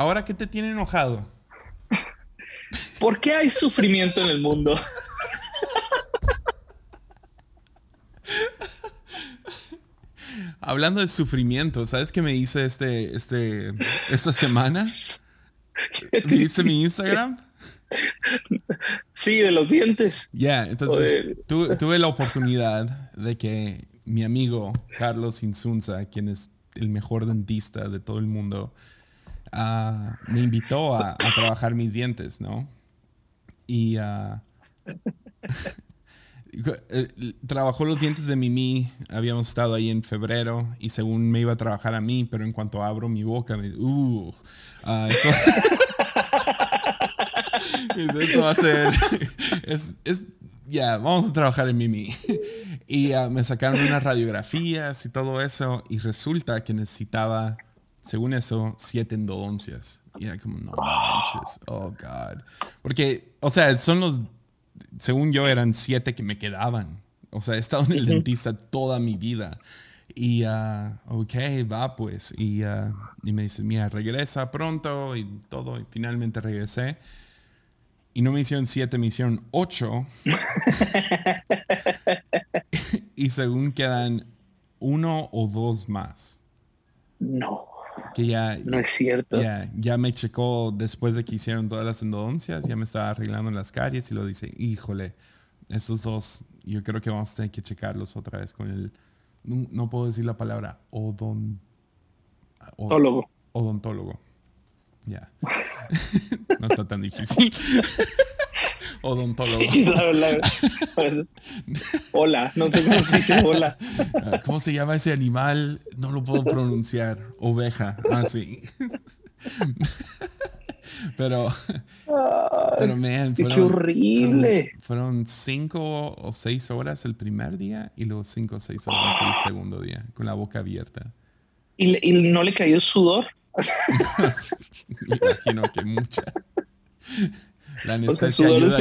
¿Ahora qué te tiene enojado? ¿Por qué hay sufrimiento en el mundo? Hablando de sufrimiento, ¿sabes qué me hice este, este, esta semana? ¿Viste mi Instagram? Sí, de los dientes. Ya, entonces tuve la oportunidad de que mi amigo Carlos Insunza, quien es el mejor dentista de todo el mundo, ah, me invitó a, trabajar mis dientes, ¿no? Y uh, trabajó los dientes de Mimi, habíamos estado ahí en febrero y según me iba a trabajar a mí, pero en cuanto abro mi boca, me uh, uh esto, esto, va a ser, es, es ya, vamos a trabajar en Mimi. y ah, me sacaron unas radiografías y todo eso. Y resulta que necesitaba, según eso, siete endodoncias. Y era como, no manches, oh God. Porque, o sea, son los, según yo, eran siete que me quedaban. O sea, he estado en el dentista toda mi vida. Y, uh, ok, va pues. Y, uh, y me dice, mira, regresa pronto y todo. Y finalmente regresé y no me hicieron siete, me hicieron ocho. y según quedan uno o dos más. No. Que ya. No es cierto. Ya, ya me checó después de que hicieron todas las endodoncias, ya me estaba arreglando las caries y lo dice, híjole, esos dos, yo creo que vamos a tener que checarlos otra vez con el. No, puedo decir la palabra odon, odontólogo. Odontólogo. Ya. no está tan difícil. Odontólogo. Sí, Hola, no sé cómo se dice hola. ¿Cómo se llama ese animal? No lo puedo pronunciar. Oveja. Ah, sí. Pero, pero man, fueron, qué horrible. Fueron, cinco o seis horas el primer día y luego cinco o seis horas el segundo día, con la boca abierta. ¿Y, y no le cayó sudor? Me imagino que mucha. La anestesia ayuda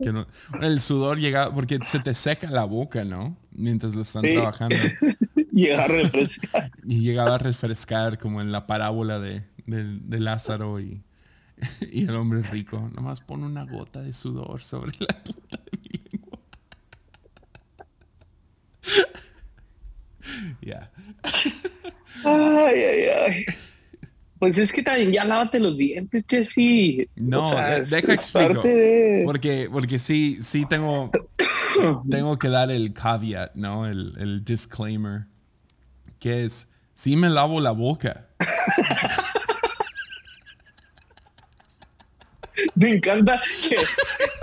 que no, El sudor llega porque se te seca la boca, ¿no? Mientras lo están trabajando. llega a refrescar. Y llegaba a refrescar como en la parábola de, de, Lázaro y, y, el hombre rico. Nomás pone una gota de sudor sobre la puta de mi lengua. Ya. Ay, ay, ay. Pues es que también ya lávate los dientes, Jesse. No, deja explicar. Porque, porque sí, sí tengo, tengo que dar el caveat, ¿no? El, el disclaimer. Que es, sí me lavo la boca. me encanta que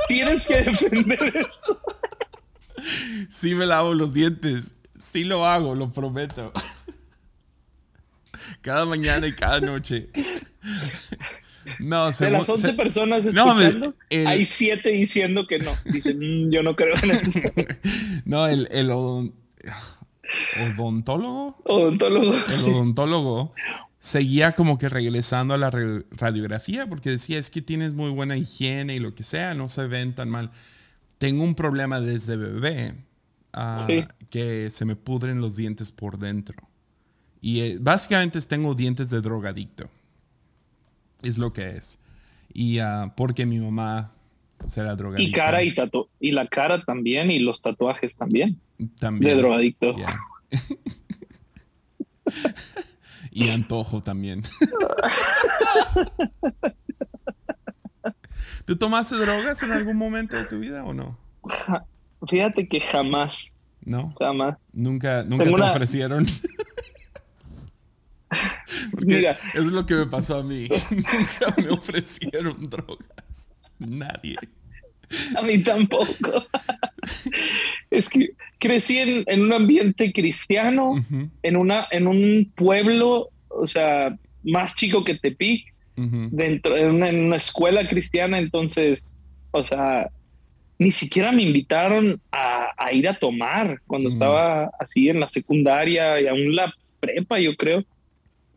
tienes que defender eso. Sí me lavo los dientes. Sí lo hago, lo prometo cada mañana y cada noche. No, de las 11 personas escuchando, hay 7 diciendo que no. Dicen, mm, yo no creo en eso. no, el, el odontólogo. Odontólogo. El odontólogo seguía como que regresando a la radiografía porque decía, es que tienes muy buena higiene y lo que sea, no se ven tan mal. Tengo un problema desde bebé ah, que se me pudren los dientes por dentro. Y eh, básicamente tengo dientes de drogadicto. Es lo que es. Y ah, porque mi mamá era drogadicta. Y cara y tatu y la cara también y los tatuajes también. También. De drogadicto. y antojo también. ¿Tú tomaste drogas en algún momento de tu vida o no? Fíjate que jamás. ¿No? Jamás. Nunca, nunca te ofrecieron. Mira. es lo que me pasó a mí. Nunca me ofrecieron drogas. Nadie. A mí tampoco. es que crecí en, un ambiente cristiano, en, una, en un pueblo, o sea, más chico que Tepic, dentro de una, escuela cristiana, entonces, o sea, ni siquiera me invitaron a, ir a tomar cuando estaba así en la secundaria y aún la prepa, yo creo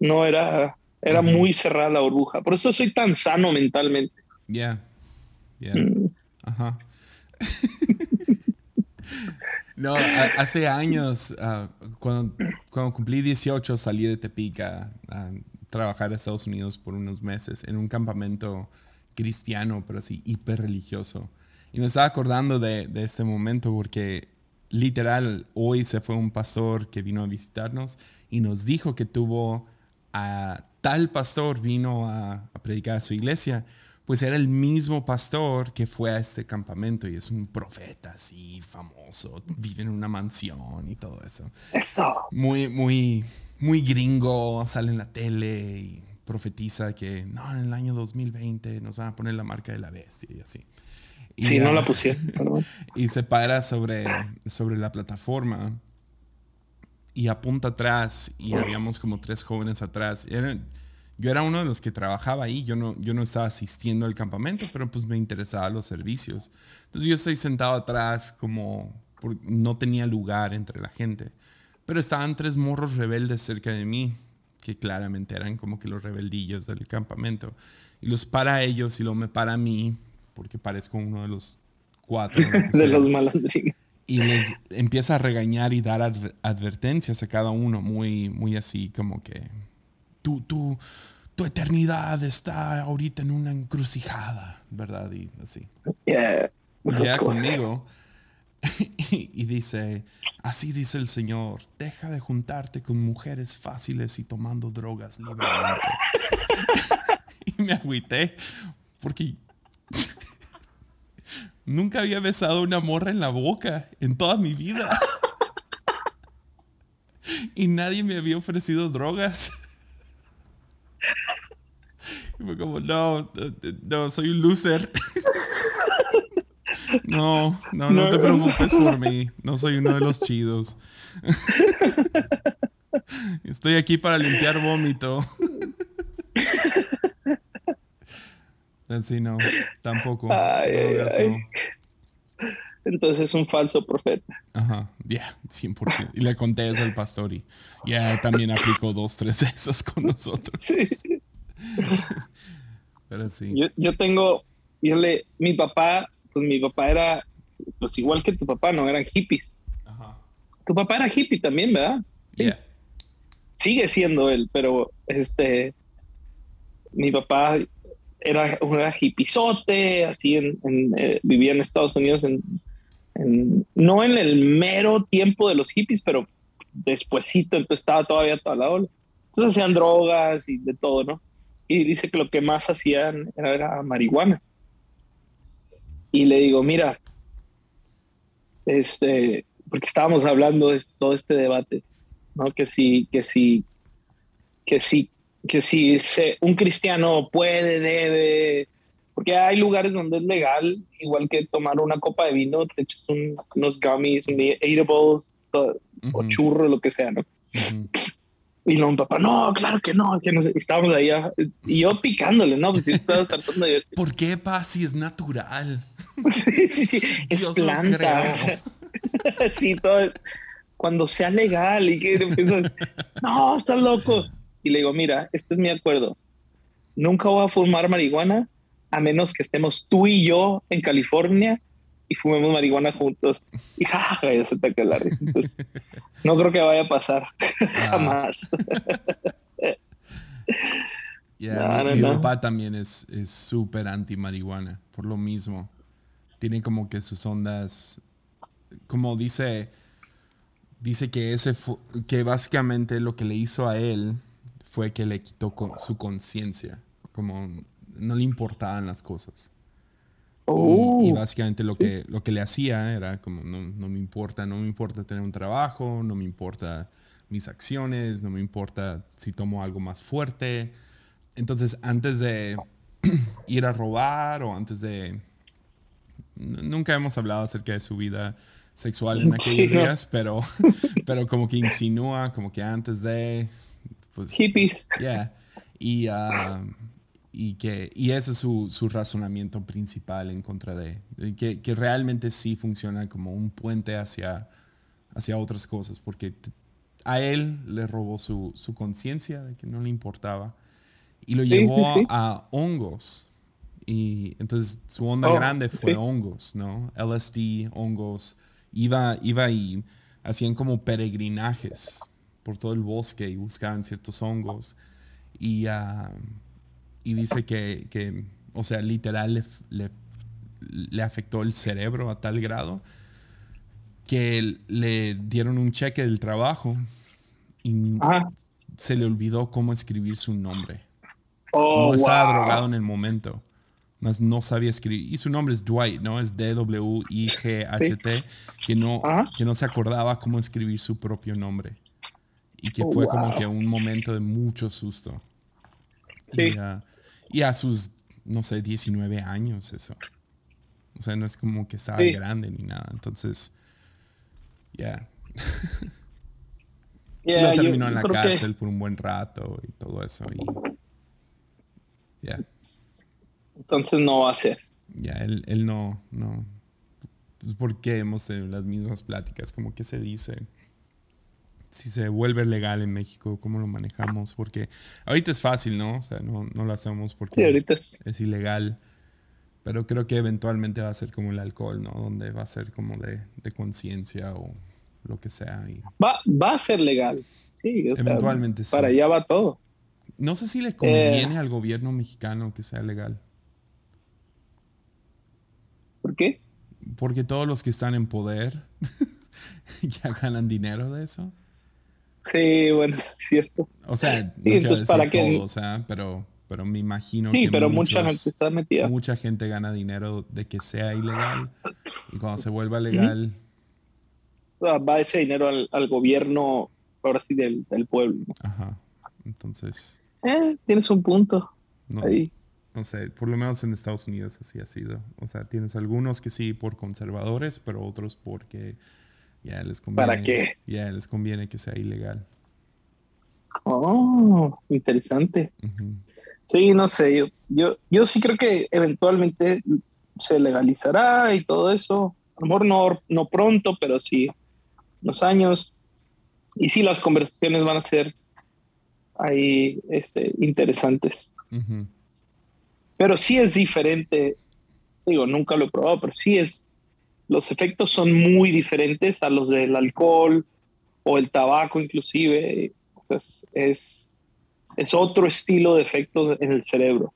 no era, era muy cerrada la burbuja. Por eso soy tan sano mentalmente. Ya, ya. Mm. Ajá. no, hace años, ah, cuando, cuando, cumplí 18, salí de Tepica. trabajar a Estados Unidos por unos meses en un campamento cristiano, pero así hiper religioso. Y me estaba acordando de, de este momento porque literal hoy se fue un pastor que vino a visitarnos y nos dijo que tuvo a tal pastor vino a, a, predicar a su iglesia, pues era el mismo pastor que fue a este campamento y es un profeta así famoso, vive en una mansión y todo eso. Eso. Muy, muy, muy gringo, sale en la tele y profetiza que no, en el año 2020 nos van a poner la marca de la bestia y así. Y, sí, no la pusieron. Y se para sobre, sobre la plataforma y apunta atrás y habíamos como tres jóvenes atrás. Era, yo era uno de los que trabajaba ahí, yo no, yo no estaba asistiendo al campamento, pero pues me interesaban los servicios. Entonces yo estoy sentado atrás como no tenía lugar entre la gente. Pero estaban tres morros rebeldes cerca de mí, que claramente eran como que los rebeldillos del campamento. Y los para ellos y luego me para a mí, porque parezco uno de los cuatro. de los malandrines. Y les empieza a regañar y dar advertencias a cada uno, muy, muy así como que tu, tu, tu eternidad está ahorita en una encrucijada, ¿verdad? Y así. Yeah, ya conmigo y, y, dice, así dice el Señor, deja de juntarte con mujeres fáciles y tomando drogas libremente. y me agüité porque nunca había besado una morra en la boca en toda mi vida. y nadie me había ofrecido drogas. Y fue como, no, no, soy un loser. No, no, no te preocupes por mí. No soy uno de los chidos. Estoy aquí para limpiar vómito. Así no, tampoco. Ay, ay, no. Entonces es un falso profeta. Ajá, ya, yeah, 100%. Y le conté eso al pastor y ya también aplicó dos, tres de esos con nosotros. Sí. Pero sí. Yo, yo tengo, yo le, mi papá, pues mi papá era, pues igual que tu papá, no eran hippies. Ajá. Tu papá era hippie también, ¿verdad? Sí. Yeah. Sigue siendo él, pero este, mi papá era un hippizote, así en, en eh, vivía en Estados Unidos, en, en, no en el mero tiempo de los hippies, pero despuesito estaba todavía toda la ola. Entonces hacían drogas y de todo, ¿no? Y dice que lo que más hacían era, era marihuana. Y le digo, mira, este, porque estábamos hablando de todo este debate, ¿no? Que sí, que sí, que sí, que si se, un cristiano puede, debe, porque hay lugares donde es legal, igual que tomar una copa de vino, te echas un, unos gummies, un eatables, todo, uh -huh. o churro, lo que sea, ¿no? Uh -huh. Y luego mi papá, no, claro que no, que no sé. estábamos ahí, y yo picándole, ¿no? Pues yo estaba tratando de... ¿Por qué, pa? Si es natural. sí, sí, sí, es Dios planta. Sí, todo es... Cuando sea legal y que empiezas, no, estás loco. Y le digo, mira, este es mi acuerdo. Nunca voy a fumar marihuana a menos que estemos tú y yo en California y fumemos marihuana juntos. Y jaja, ya se te la risa. Entonces, no creo que vaya a pasar Ah. jamás. Yeah, No, mi, no, mi no. papá también es es súper anti marihuana, por lo mismo. Tiene como que sus ondas, como dice, dice que ese que básicamente lo que le hizo a él fue que le quitó con- su conciencia, como no le importaban las cosas. Y- Oh, y, básicamente lo que, lo que le hacía era como, no, no me importa, no me importa tener un trabajo, no me importa mis acciones, no me importa si tomo algo más fuerte. Entonces, antes de ir a robar o antes de... Nunca hemos hablado acerca de su vida sexual en aquellos días, pero, pero como que insinúa, como que antes de... Pues, hippies. Yeah. Y, y, que, y ese es su, su razonamiento principal en contra de, que, que realmente sí funciona como un puente hacia, hacia otras cosas, porque a él le robó su, su conciencia de que no le importaba y lo Sí, llevó sí. a hongos. Y entonces su onda Oh, grande fue sí. hongos, ¿no? LSD, hongos. Iba, iba y hacían como peregrinajes por todo el bosque y buscaban ciertos hongos. Y, ah, y dice que, que, o sea, literal le, le, le afectó el cerebro a tal grado que le dieron un cheque del trabajo y se le olvidó cómo escribir su nombre. Oh, no estaba drogado en el momento. Más no sabía escribir. Y su nombre es Dwight, ¿no? Es D-W-I-G-H-T. Que, no, que no se acordaba cómo escribir su propio nombre. Y que oh, fue como que un momento de mucho susto. Sí. Y, a sus, no sé, 19 años eso. O sea, no es como que estaba grande ni nada. Entonces, ya. Yeah. terminó en la cárcel por un buen rato y todo eso. Y, ya. Entonces no va a ser. Ya, él, él, no, no. Pues porque hemos tenido las mismas pláticas, como que se dice, si se vuelve legal en México, cómo lo manejamos, porque ahorita es fácil, ¿no? O sea, no, no lo hacemos porque es ilegal pero creo que eventualmente va a ser como el alcohol, ¿no? Donde va a ser como de, de conciencia o lo que sea. Va, va a ser legal, sí. eventualmente sí. Para allá va todo. No sé si le conviene eh. al gobierno mexicano que sea legal. ¿Por qué? Porque todos los que están en poder ya ganan dinero de eso. Sí, bueno, es cierto. O sea, no para que... o sea, pero pero me imagino sí, pero mucha gente. Mucha gente gana dinero de que sea ilegal y cuando se vuelva legal... Va ese dinero al, gobierno, ahora sí, del, pueblo. Ajá, entonces... Eh, tienes un punto no, ahí. No sé, por lo menos en Estados Unidos así ha sido. O sea, tienes algunos que sí por conservadores, pero otros porque ya les conviene. ¿Para qué? Ya les conviene que sea ilegal. Oh, interesante. Sí, no sé, yo, yo, yo sí creo que eventualmente se legalizará y todo eso. A lo mejor no, no pronto, pero sí los años. Y sí, las conversaciones van a ser ahí este, interesantes. Pero sí es diferente. Digo, nunca lo he probado, pero sí es. Los efectos son muy diferentes a los del alcohol o el tabaco, inclusive. Pues es es otro estilo de efecto en el cerebro.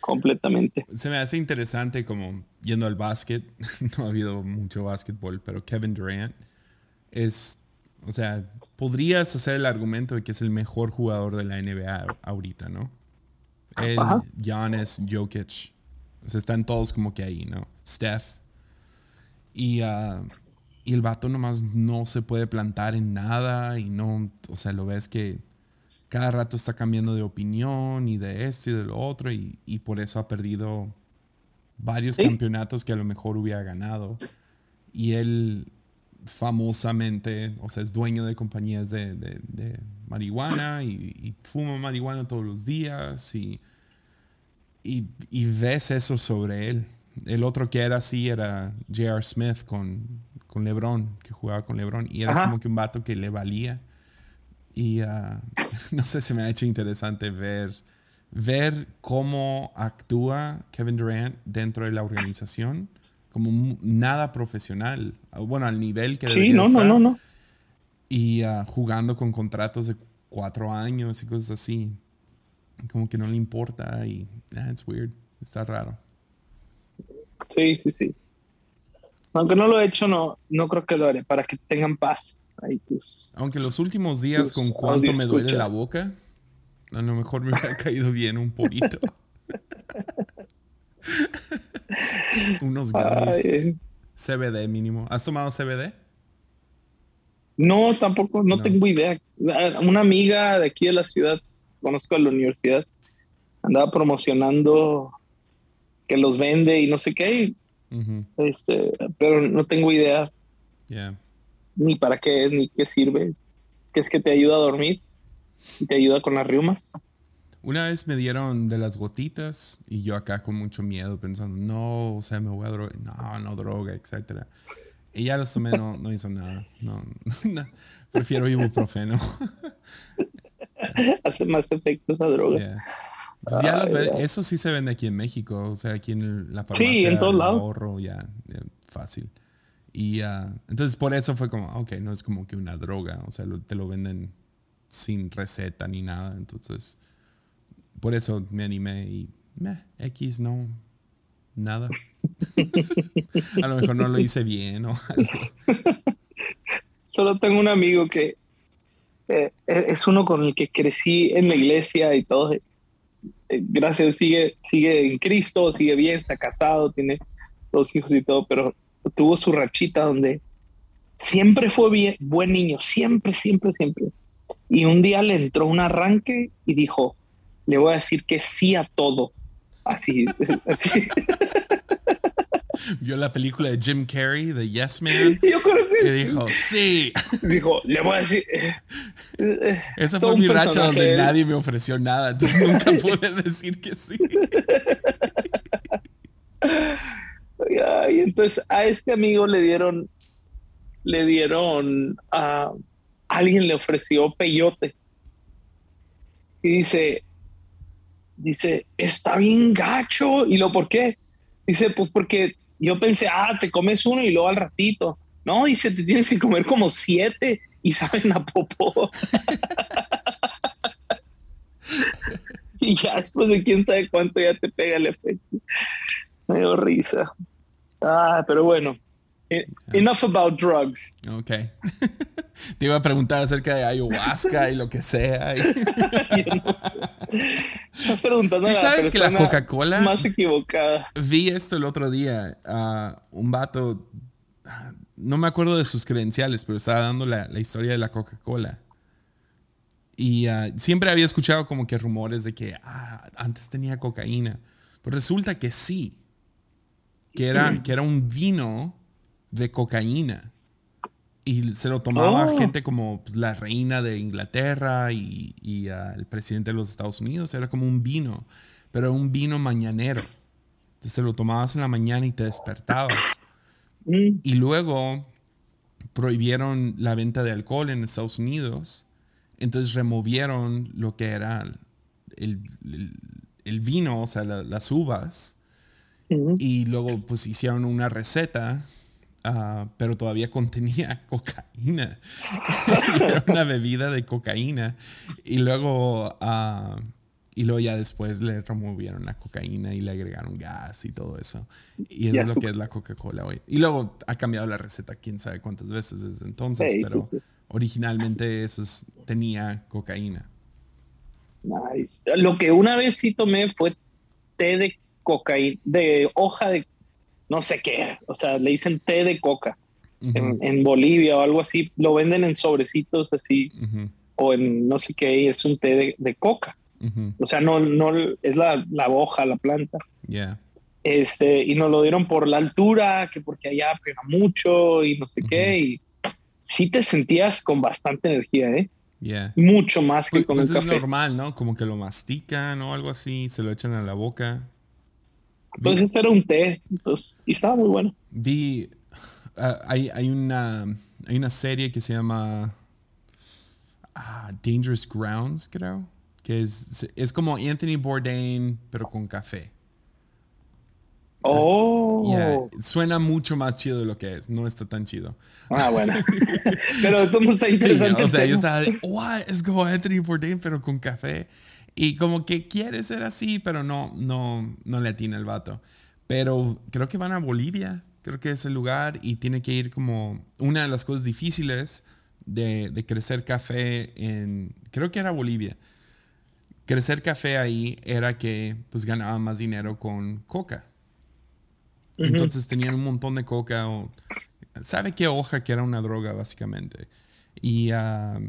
Completamente. Se me hace interesante como yendo al básquet, no ha habido mucho básquetbol, pero Kevin Durant es, o sea, podrías hacer el argumento de que es el mejor jugador de la NBA ahorita, ¿no? Él, Giannis, Jokic, o sea, están todos como que ahí, ¿no? Steph. Y, uh, y el vato nomás no se puede plantar en nada y no, o sea, lo ves que cada rato está cambiando de opinión y de esto y de lo otro y, por eso ha perdido varios campeonatos que a lo mejor hubiera ganado. Y él famosamente, o sea, es dueño de compañías de, marihuana y, fuma marihuana todos los días y, y, ves eso sobre él. El otro que era así era J.R. Smith con, con LeBron, que jugaba con LeBron y era como que un vato que le valía. Y ah, no sé, se me ha hecho interesante ver, ver cómo actúa Kevin Durant dentro de la organización como nada profesional. Bueno, al nivel que sí, no, no, no, no. Y ah, jugando con contratos de cuatro años y cosas así. Como que no le importa y it's weird. Está raro. Sí, sí, sí. Aunque no lo he hecho, no, no creo que lo haré para que tengan paz. Aunque los últimos días con cuánto me duele la boca, a lo mejor me hubiera caído bien un poquito. Unos gummies. CBD mínimo. ¿Has tomado CBD? No, tampoco, no, tengo idea. Una amiga de aquí de la ciudad, conozco a la universidad, andaba promocionando que los vende y no sé qué. este, pero no tengo idea. Yeah ni para qué es, ni qué sirve. Que es que te ayuda a dormir y te ayuda con las riumas. Una vez me dieron de las gotitas y yo acá con mucho miedo pensando, no, o sea, me voy a drogar, no, no droga, etcétera. Y ya los tomé, no, no hizo nada. No, prefiero ibuprofeno. Hace más efectos a droga. Pues ya eso sí se vende aquí en México, o sea, aquí en la farmacia. Sí, en todos lados. Ahorro, ya, fácil. Y uh, entonces por eso fue como, ok, no es como que una droga, o sea, te lo venden sin receta ni nada. Entonces, por eso me animé y meh, X no, nada. a lo mejor no lo hice bien o algo. Solo tengo un amigo que eh, es uno con el que crecí en la iglesia y todo. Eh, gracias, sigue, sigue en Cristo, sigue bien, está casado, tiene dos hijos y todo, pero tuvo su rachita donde siempre fue bien, buen niño, siempre, siempre, siempre. Y un día le entró un arranque y dijo, le voy a decir que sí a todo. Así, así. Vio la película de Jim Carrey, de Yes Man. Yo creo que y dijo, sí. Dijo, le voy a decir. Eh, eh, Esa fue mi racha donde nadie me ofreció nada, entonces nunca pude decir que sí. y entonces a este amigo le dieron, le dieron a alguien le ofreció peyote. Y dice, dice, está bien gacho. ¿Y lo por qué? Dice, pues porque yo pensé, ah, te comes uno y luego al ratito. No, dice, te tienes que comer como siete y saben a popó. y ya después de quién sabe cuánto ya te pega el efecto. Me dio risa. Ah, pero bueno. Eh, enough about drugs. Ok. Te iba a preguntar acerca de ayahuasca y lo que sea. Estás preguntando ¿Sí sabes que la Coca-Cola más equivocada. Vi esto el otro día. Uh, un vato, no me acuerdo de sus credenciales, pero estaba dando la, la historia de la Coca-Cola. Y uh, siempre había escuchado como que rumores de que ah, antes tenía cocaína. Pues resulta que sí. Que era, que era un vino de cocaína. Y se lo tomaba Oh. gente como pues, la reina de Inglaterra y, y, ah, el presidente de los Estados Unidos. Era como un vino, pero un vino mañanero. Entonces te lo tomabas en la mañana y te despertabas. Mm. Y luego prohibieron la venta de alcohol en Estados Unidos. Entonces removieron lo que era el, el- el vino, o sea, la- las uvas. Ujú. Y luego pues hicieron una receta, ah, pero todavía contenía cocaína. Era una bebida de cocaína. Y luego, ah, y luego ya después le removieron la cocaína y le agregaron gas y todo eso. Y eso es lo que es la Coca-Cola hoy. Y luego ha cambiado la receta quién sabe cuántas veces desde entonces, sí, pero sí. originalmente eso es- tenía cocaína. Nice. Lo que una vez sí tomé fue té de cocaína, de hoja de no sé qué, o sea, le dicen té de coca en, en Bolivia o algo así, lo venden en sobrecitos así o en no sé qué, y es un té de, de coca, o sea, no, no es la, la hoja, la planta. Yeah. Este, y nos lo dieron por la altura, que porque allá pega mucho y no sé qué, y sí te sentías con bastante energía, ¿eh? Yeah. Mucho más que Pues, con pues un es café. normal, ¿no? Como que lo mastican o algo así, se lo echan a la boca. Entonces este era un té, entonces, y estaba muy bueno. Vi, ah, hay, hay, una, hay una serie que se llama ah, Dangerous Grounds, creo, que es, es como Anthony Bourdain, pero con café. Oh, Yeah, Suena mucho más chido de lo que es, no está tan chido. ah, bueno. Pero todo está Sí, interesante. o sea, yo estaba de, what? Es como Anthony Bourdain, pero con café. Y como que quiere ser así, pero no, no, no le atina el vato. Pero creo que van a Bolivia, creo que es el lugar, y tiene que ir como una de las cosas difíciles de, de crecer café en, creo que era Bolivia. Crecer café ahí era que pues ganaban más dinero con coca. Entonces tenían un montón de coca o... ¿Sabe qué hoja que era una droga básicamente? Y, ah,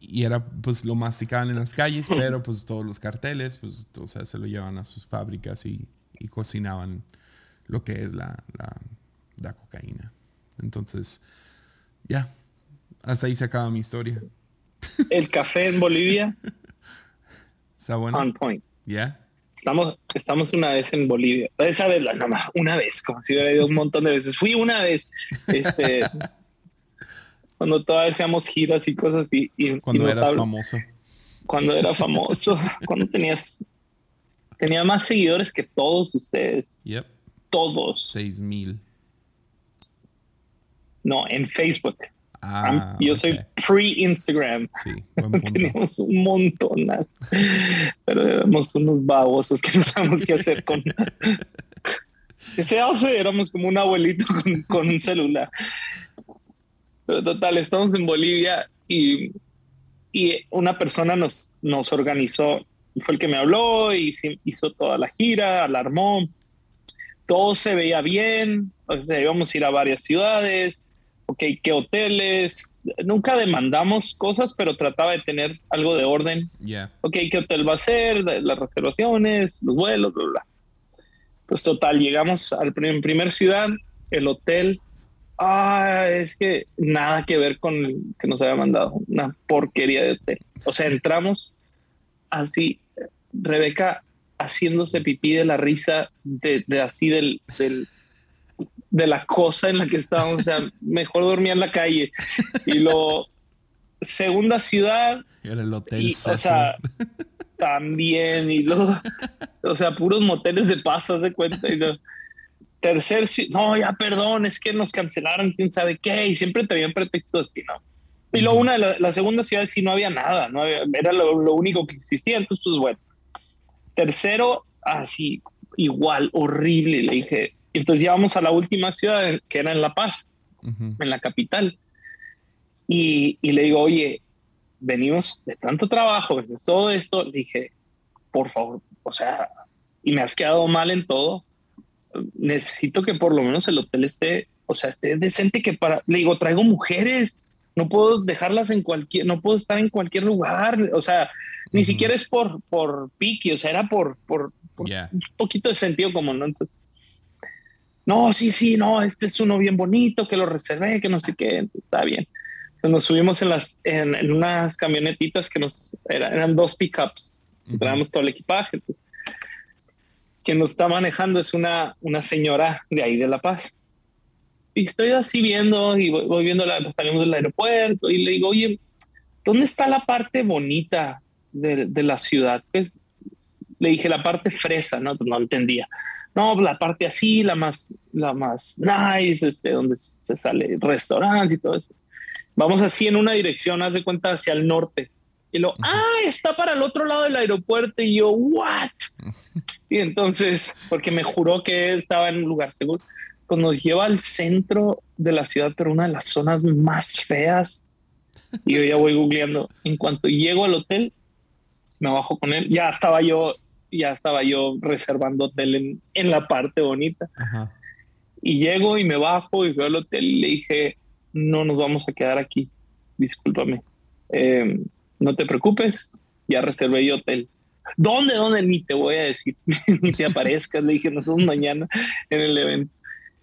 y era pues lo masticaban en las calles, pero pues todos los carteles pues o sea, se lo llevaban a sus fábricas y, y cocinaban lo que es la, la, la cocaína. Entonces, ya, hasta ahí se acaba mi historia. El café en Bolivia, ¿Está bueno? on point. ¿Ya? Estamos, estamos una vez en Bolivia. Esa vez, nada más, una vez, como si hubiera ido un montón de veces. Fui una vez, este, cuando todavía hacíamos giras y cosas y, y- Cuando y eras famoso. Cuando era famoso, cuando tenías, tenía más seguidores que todos ustedes, Yep, todos. seis mil. No, en Facebook. Ah, yo soy pre-Instagram. Sí, Teníamos un montón, pero éramos unos babosos que no sabemos qué hacer con. Ese éramos como un abuelito con, un celular. Pero total, estamos en Bolivia y, y una persona nos, nos organizó, fue el que me habló y hizo toda la gira, alarmó. Todo se veía bien, o sea, íbamos a ir a varias ciudades, ok, qué hoteles. Nunca demandamos cosas, pero trataba de tener algo de orden. Yeah. Ok, qué hotel va a ser, las reservaciones, los vuelos, bla, bla. Pues total, llegamos al primer, primer ciudad, el hotel. Ah, es que nada que ver con el que nos había mandado. Una porquería de hotel. O sea, entramos así, Rebeca haciéndose pipí de la risa de, de así del, del de la cosa en la que estábamos. O sea, mejor dormía en la calle. Y lo segunda ciudad. Era el hotel. o sea, también. Y luego, o sea, puros moteles de paso, de cuenta. Y tercer, no, ya perdón, es que nos cancelaron, quién sabe qué. Y siempre tenían pretexto así, ¿no? Y luego una, la, la segunda ciudad sí no había nada, no era lo, lo único que existía. Entonces, pues bueno. Tercero, así, igual, horrible. Le dije, entonces íbamos a la última ciudad, que era en La Paz, en la capital. Y, le digo, oye, venimos de tanto trabajo, venimos todo esto. Le dije, por favor, o sea, y me has quedado mal en todo. Necesito que por lo menos el hotel esté, o sea, esté decente que para, le digo, traigo mujeres, no puedo dejarlas en cualquier, no puedo estar en cualquier lugar, o sea, ni siquiera es por, por piqui, o sea, era por, por, un poquito de sentido común, ¿no? Entonces, no, sí, sí, no, este es uno bien bonito, que lo reservé, que no sé qué, está bien. Entonces nos subimos en, las, en, unas camionetitas que nos eran, dos pickups, traíamos todo el equipaje. Entonces, quien nos está manejando es una, una señora de ahí de La Paz. Y estoy así viendo y voy, viendo, la, pues, salimos del aeropuerto y le digo, oye, ¿dónde está la parte bonita de, de la ciudad? Pues, le dije la parte fresa, no, no entendía no, la parte así, la más, la más nice, este, donde se sale restaurantes y todo eso. Vamos así en una dirección, haz de cuenta, hacia el norte. Y lo, ah, está para el otro lado del aeropuerto. Y yo, ¿what? y entonces, porque me juró que estaba en un lugar seguro, pues nos lleva al centro de la ciudad, pero una de las zonas más feas. Y yo ya voy googleando. En cuanto llego al hotel, me bajo con él. Ya estaba yo ya estaba yo reservando hotel en, la parte bonita. Y llego y me bajo y veo el hotel y le dije, no nos vamos a quedar aquí, discúlpame. Em, no te preocupes, ya reservé yo hotel. ¿Dónde, dónde? Ni te voy a decir, ni te aparezcas. Le dije, nosotros mañana en el evento.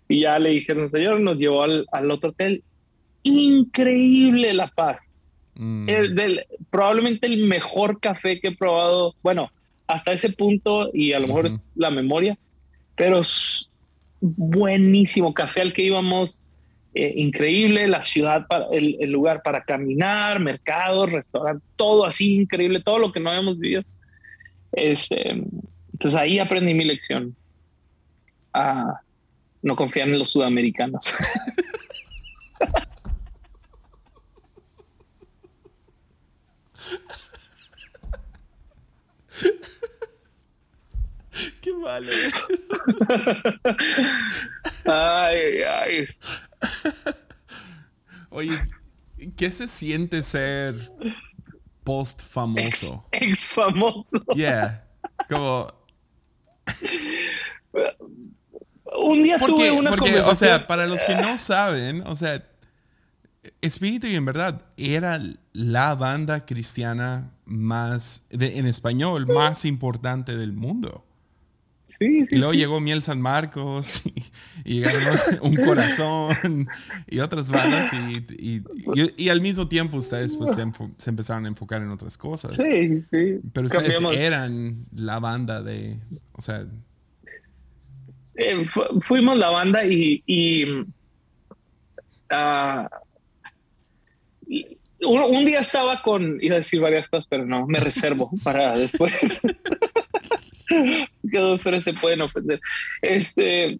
Y ya le dijeron, señor, nos llevó al, otro hotel. Increíble La Paz. Mm. del, probablemente el mejor café que he probado. Bueno, hasta ese punto y a lo mejor es la memoria, pero es buenísimo café al que íbamos, eh, increíble, la ciudad, para, el, lugar para caminar, mercados, restaurantes, todo así increíble, todo lo que no habíamos vivido. Este, entonces ahí aprendí mi lección a no confiar en los sudamericanos. vale. ay, ay. Oye, ¿qué se siente ser post famoso? Ex, famoso. Yeah. Como. Un día tuve una porque, O sea, para los que no saben, o sea, Espíritu y en verdad era la banda cristiana más, en español, más importante del mundo y luego llegó Miel San Marcos y, ganó Un Corazón y otras bandas y, y, al mismo tiempo ustedes pues se, empezaron a enfocar en otras cosas. Sí, sí. Pero ustedes eran la banda de, o sea... Eh, fuimos la banda y... y, ah, un, un, día estaba con, iba a decir varias cosas, pero no, me reservo para después. que dos se pueden ofender. Este,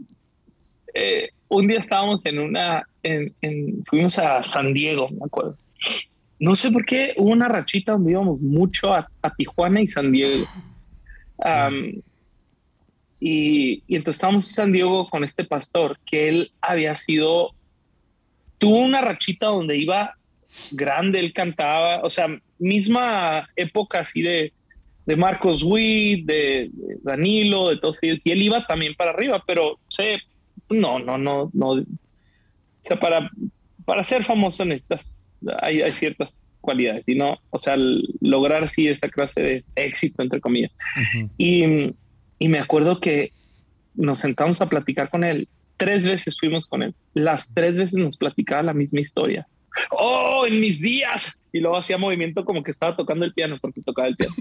eh, un día estábamos en una, fuimos a San Diego, me acuerdo. No sé por qué hubo una rachita donde íbamos mucho a, Tijuana y San Diego. y, y, entonces estábamos en San Diego con este pastor que él había sido, tuvo una rachita donde iba grande, él cantaba, o sea, misma época así de, de Marcos Witt, de, Danilo, de todos ellos, y él iba también para arriba, pero sé, no, no, no, no, o sea, para, para ser famoso necesitas, hay, hay ciertas cualidades, y no, o sea, lograr sí esa clase de éxito, entre comillas. y, y me acuerdo que nos sentamos a platicar con él, tres veces fuimos con él, las tres veces nos platicaba la misma historia oh, en mis días. Y luego hacía movimiento como que estaba tocando el piano porque tocaba el piano.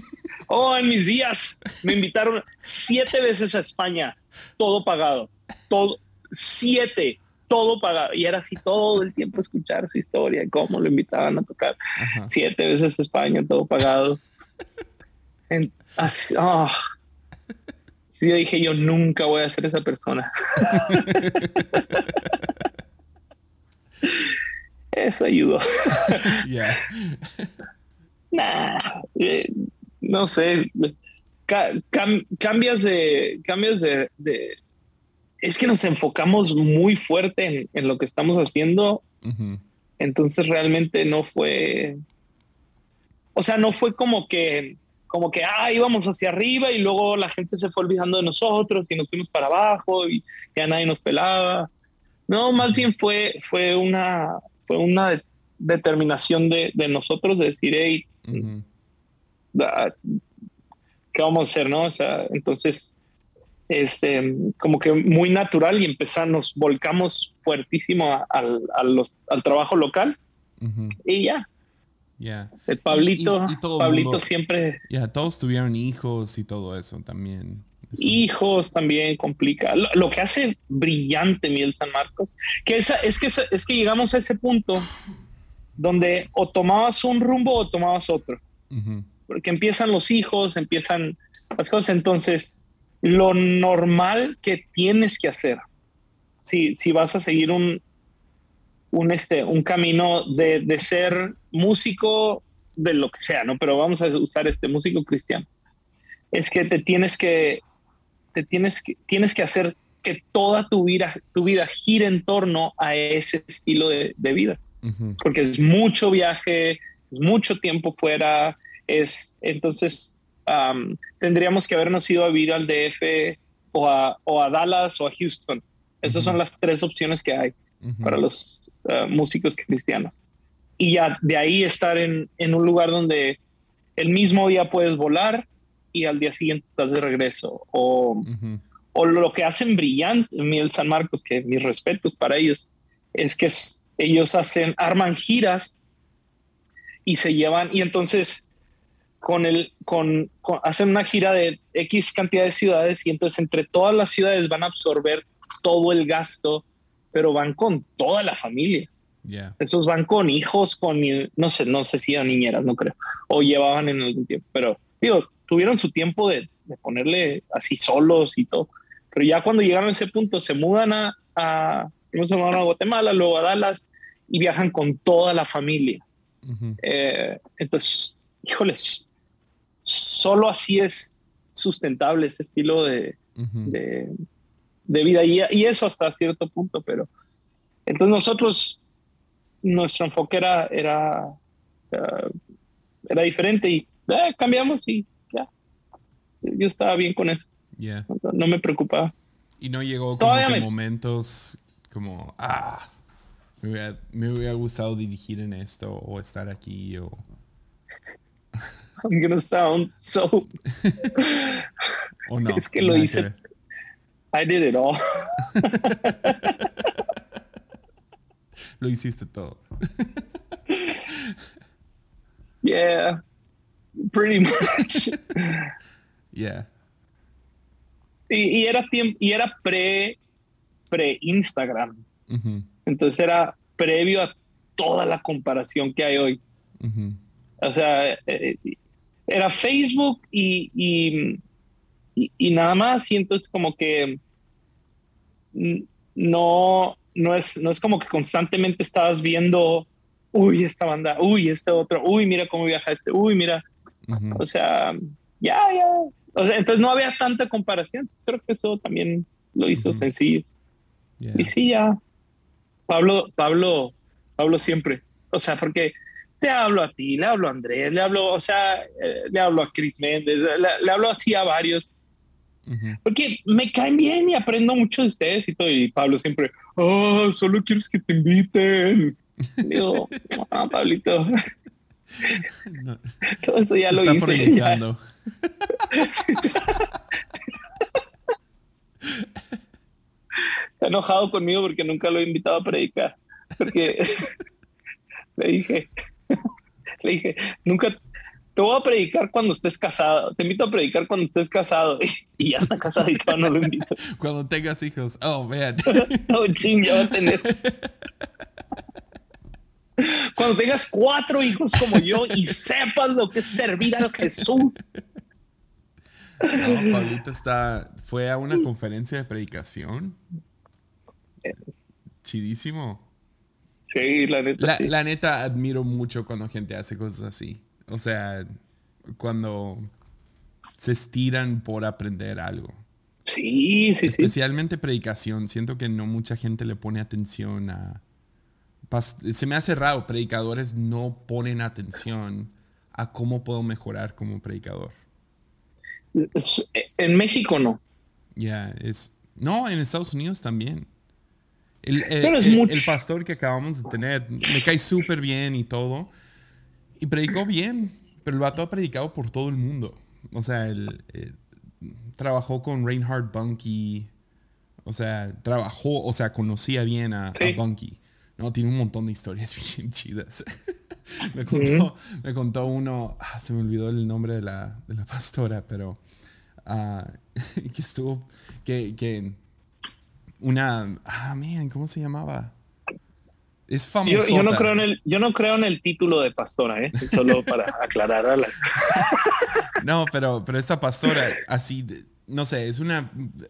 Oh, en mis días. Me invitaron siete veces a España, todo pagado, todo, siete, todo pagado. Y era así todo el tiempo escuchar su historia, cómo lo invitaban a tocar. Siete veces a España, todo pagado. así, oh. Sí, yo dije, yo nunca voy a ser esa persona. Eso ayudó. Eh, no sé. cambias de. Cambias de, Es que nos enfocamos muy fuerte en, lo que estamos haciendo. Entonces realmente no fue. O sea, no fue como que. Como que, ah, íbamos hacia arriba y luego la gente se fue olvidando de nosotros y nos fuimos para abajo y ya nadie nos pelaba. No, más bien fue, fue una, fue una determinación de, nosotros de decir, hey, ¿qué vamos a hacer? ¿no? O sea, entonces, este, como que muy natural y empezamos, nos volcamos fuertísimo al, al trabajo local y ya. ya El Pablito, Pablito siempre. Ya, todos tuvieron hijos y todo eso también. Hijos también complica. Lo, que hace brillante Miguel San Marcos, que es, es que es que llegamos a ese punto donde o tomabas un rumbo o tomabas otro. Porque empiezan los hijos, empiezan las cosas. Entonces, lo normal que tienes que hacer, si, si vas a seguir un, un, este, un camino de, de ser músico, de lo que sea, ¿no? Pero vamos a usar este músico cristiano. Es que te tienes que tienes que, tienes que hacer que toda tu vida, tu vida gire en torno a ese estilo de, vida. Porque es mucho viaje, es mucho tiempo fuera, es entonces tendríamos que habernos ido a vivir al DF o a, o a Dallas o a Houston. Esas son las tres opciones que hay para los ah, músicos cristianos. Y ya de ahí estar en, en un lugar donde el mismo día puedes volar, y al día siguiente estás de regreso. O, o lo que hacen brillante, Miguel San Marcos, que mis respetos para ellos, es que ellos hacen, arman giras y se llevan, y entonces con el, con, hacen una gira de X cantidad de ciudades y entonces entre todas las ciudades van a absorber todo el gasto, pero van con toda la familia. Esos van con hijos, con, no sé, no sé si eran niñeras, no creo, o llevaban en algún tiempo, pero digo, tuvieron su tiempo de, ponerle así solos y todo. Pero ya cuando llegaron a ese punto, se mudan a, a, se a Guatemala, luego a Dallas y viajan con toda la familia. Eh, entonces, híjoles, solo así es sustentable ese estilo de, de, vida y, y, eso hasta cierto punto, pero entonces nosotros, nuestro enfoque era, era, era, diferente y eh, cambiamos y yo estaba bien con eso. No, me preocupaba. Y no llegó como que momentos como, ah, me hubiera, gustado dirigir en esto o estar aquí o... I'm gonna sound so... o no. Es que lo hice. I did it all. lo hiciste todo. yeah, pretty much. Yeah. Y, era tiempo, y era pre, pre Instagram. Entonces era previo a toda la comparación que hay hoy. O sea, eh, era Facebook y, y, y, nada más. Y entonces como que no, no es, no es como que constantemente estabas viendo, uy, esta banda, uy, este otro, uy, mira cómo viaja este, uy, mira. O sea, ya, ya. O sea, entonces no había tanta comparación. Creo que eso también lo hizo sencillo. Y sí, ya. Pablo, Pablo, Pablo siempre. O sea, porque te hablo a ti, le hablo a Andrés, le hablo, o sea, eh, le hablo a Chris Méndez, le, hablo así a varios. Porque me caen bien y aprendo mucho de ustedes y todo. Y Pablo siempre, oh, solo quieres que te inviten. Digo, ah, Pablito. todo eso ya lo hice. Está enojado conmigo porque nunca lo he invitado a predicar. Porque le dije, le dije, nunca te voy a predicar cuando estés casado. Te invito a predicar cuando estés casado. Y ya está casado y no lo invito. Cuando tengas hijos. Oh, man. ching, ya va a tener. Cuando tengas cuatro hijos como yo y sepas lo que es servir a Jesús. No, Pablito está, fue a una conferencia de predicación. Chidísimo. Sí, la neta. La, neta, admiro mucho cuando gente hace cosas así. O sea, cuando se estiran por aprender algo. Sí, sí, Especialmente predicación. Siento que no mucha gente le pone atención a. Se me hace raro, predicadores no ponen atención a cómo puedo mejorar como predicador. En México no. Ya, es. No, en Estados Unidos también. El, el, pastor que acabamos de tener me cae súper bien y todo. Y predicó bien, pero el vato ha predicado por todo el mundo. O sea, él, eh, trabajó con Reinhard Bunky. O sea, trabajó, o sea, conocía bien a, Bunky. No, tiene un montón de historias bien chidas. me, contó, me contó uno, ah, se me olvidó el nombre de la, de la pastora, pero uh, que estuvo, que, que una, ah, man, ¿cómo se llamaba? Es famoso. Yo, no creo en el, yo no creo en el título de pastora, ¿eh? Solo para aclarar a la... no, pero, pero esta pastora, así, no sé, es una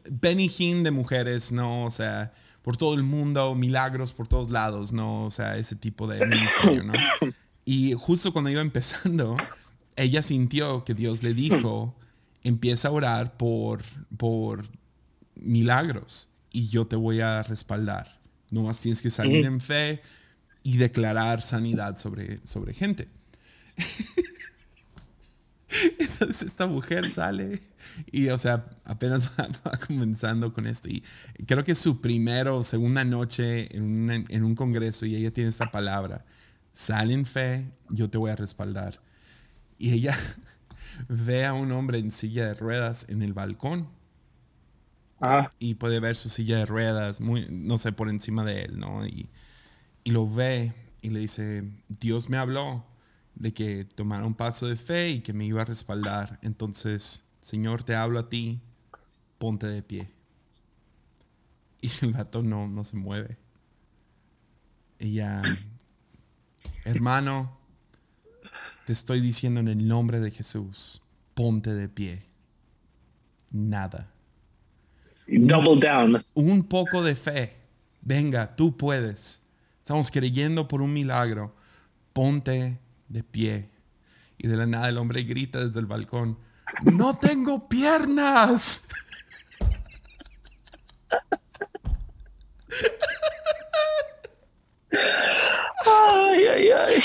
Benny Hinn de mujeres, ¿no? O sea, por todo el mundo, milagros por todos lados, ¿no? O sea, ese tipo de ministerio, ¿no? Y justo cuando iba empezando, ella sintió que Dios le dijo, empieza a orar por, por milagros y yo te voy a respaldar. No más tienes que salir en fe y declarar sanidad sobre, sobre gente. Entonces esta mujer sale y, o sea, apenas va, comenzando con esto. Y creo que es su primera o segunda noche en, en un congreso y ella tiene esta palabra. Sale en fe, yo te voy a respaldar. Y ella ve a un hombre en silla de ruedas en el balcón y puede ver su silla de ruedas, muy, no sé, por encima de él, ¿no? Y, y lo ve y le dice, Dios me habló de que tomara un paso de fe y que me iba a respaldar. Entonces, Señor, te hablo a ti, ponte de pie. Y el gato no, no se mueve. Ella, hermano, te estoy diciendo en el nombre de Jesús, ponte de pie. Nada. Double down. Un poco de fe. Venga, tú puedes. Estamos creyendo por un milagro. Ponte de pie. Y de la nada el hombre grita desde el balcón. No tengo piernas. Ay, ay, ay.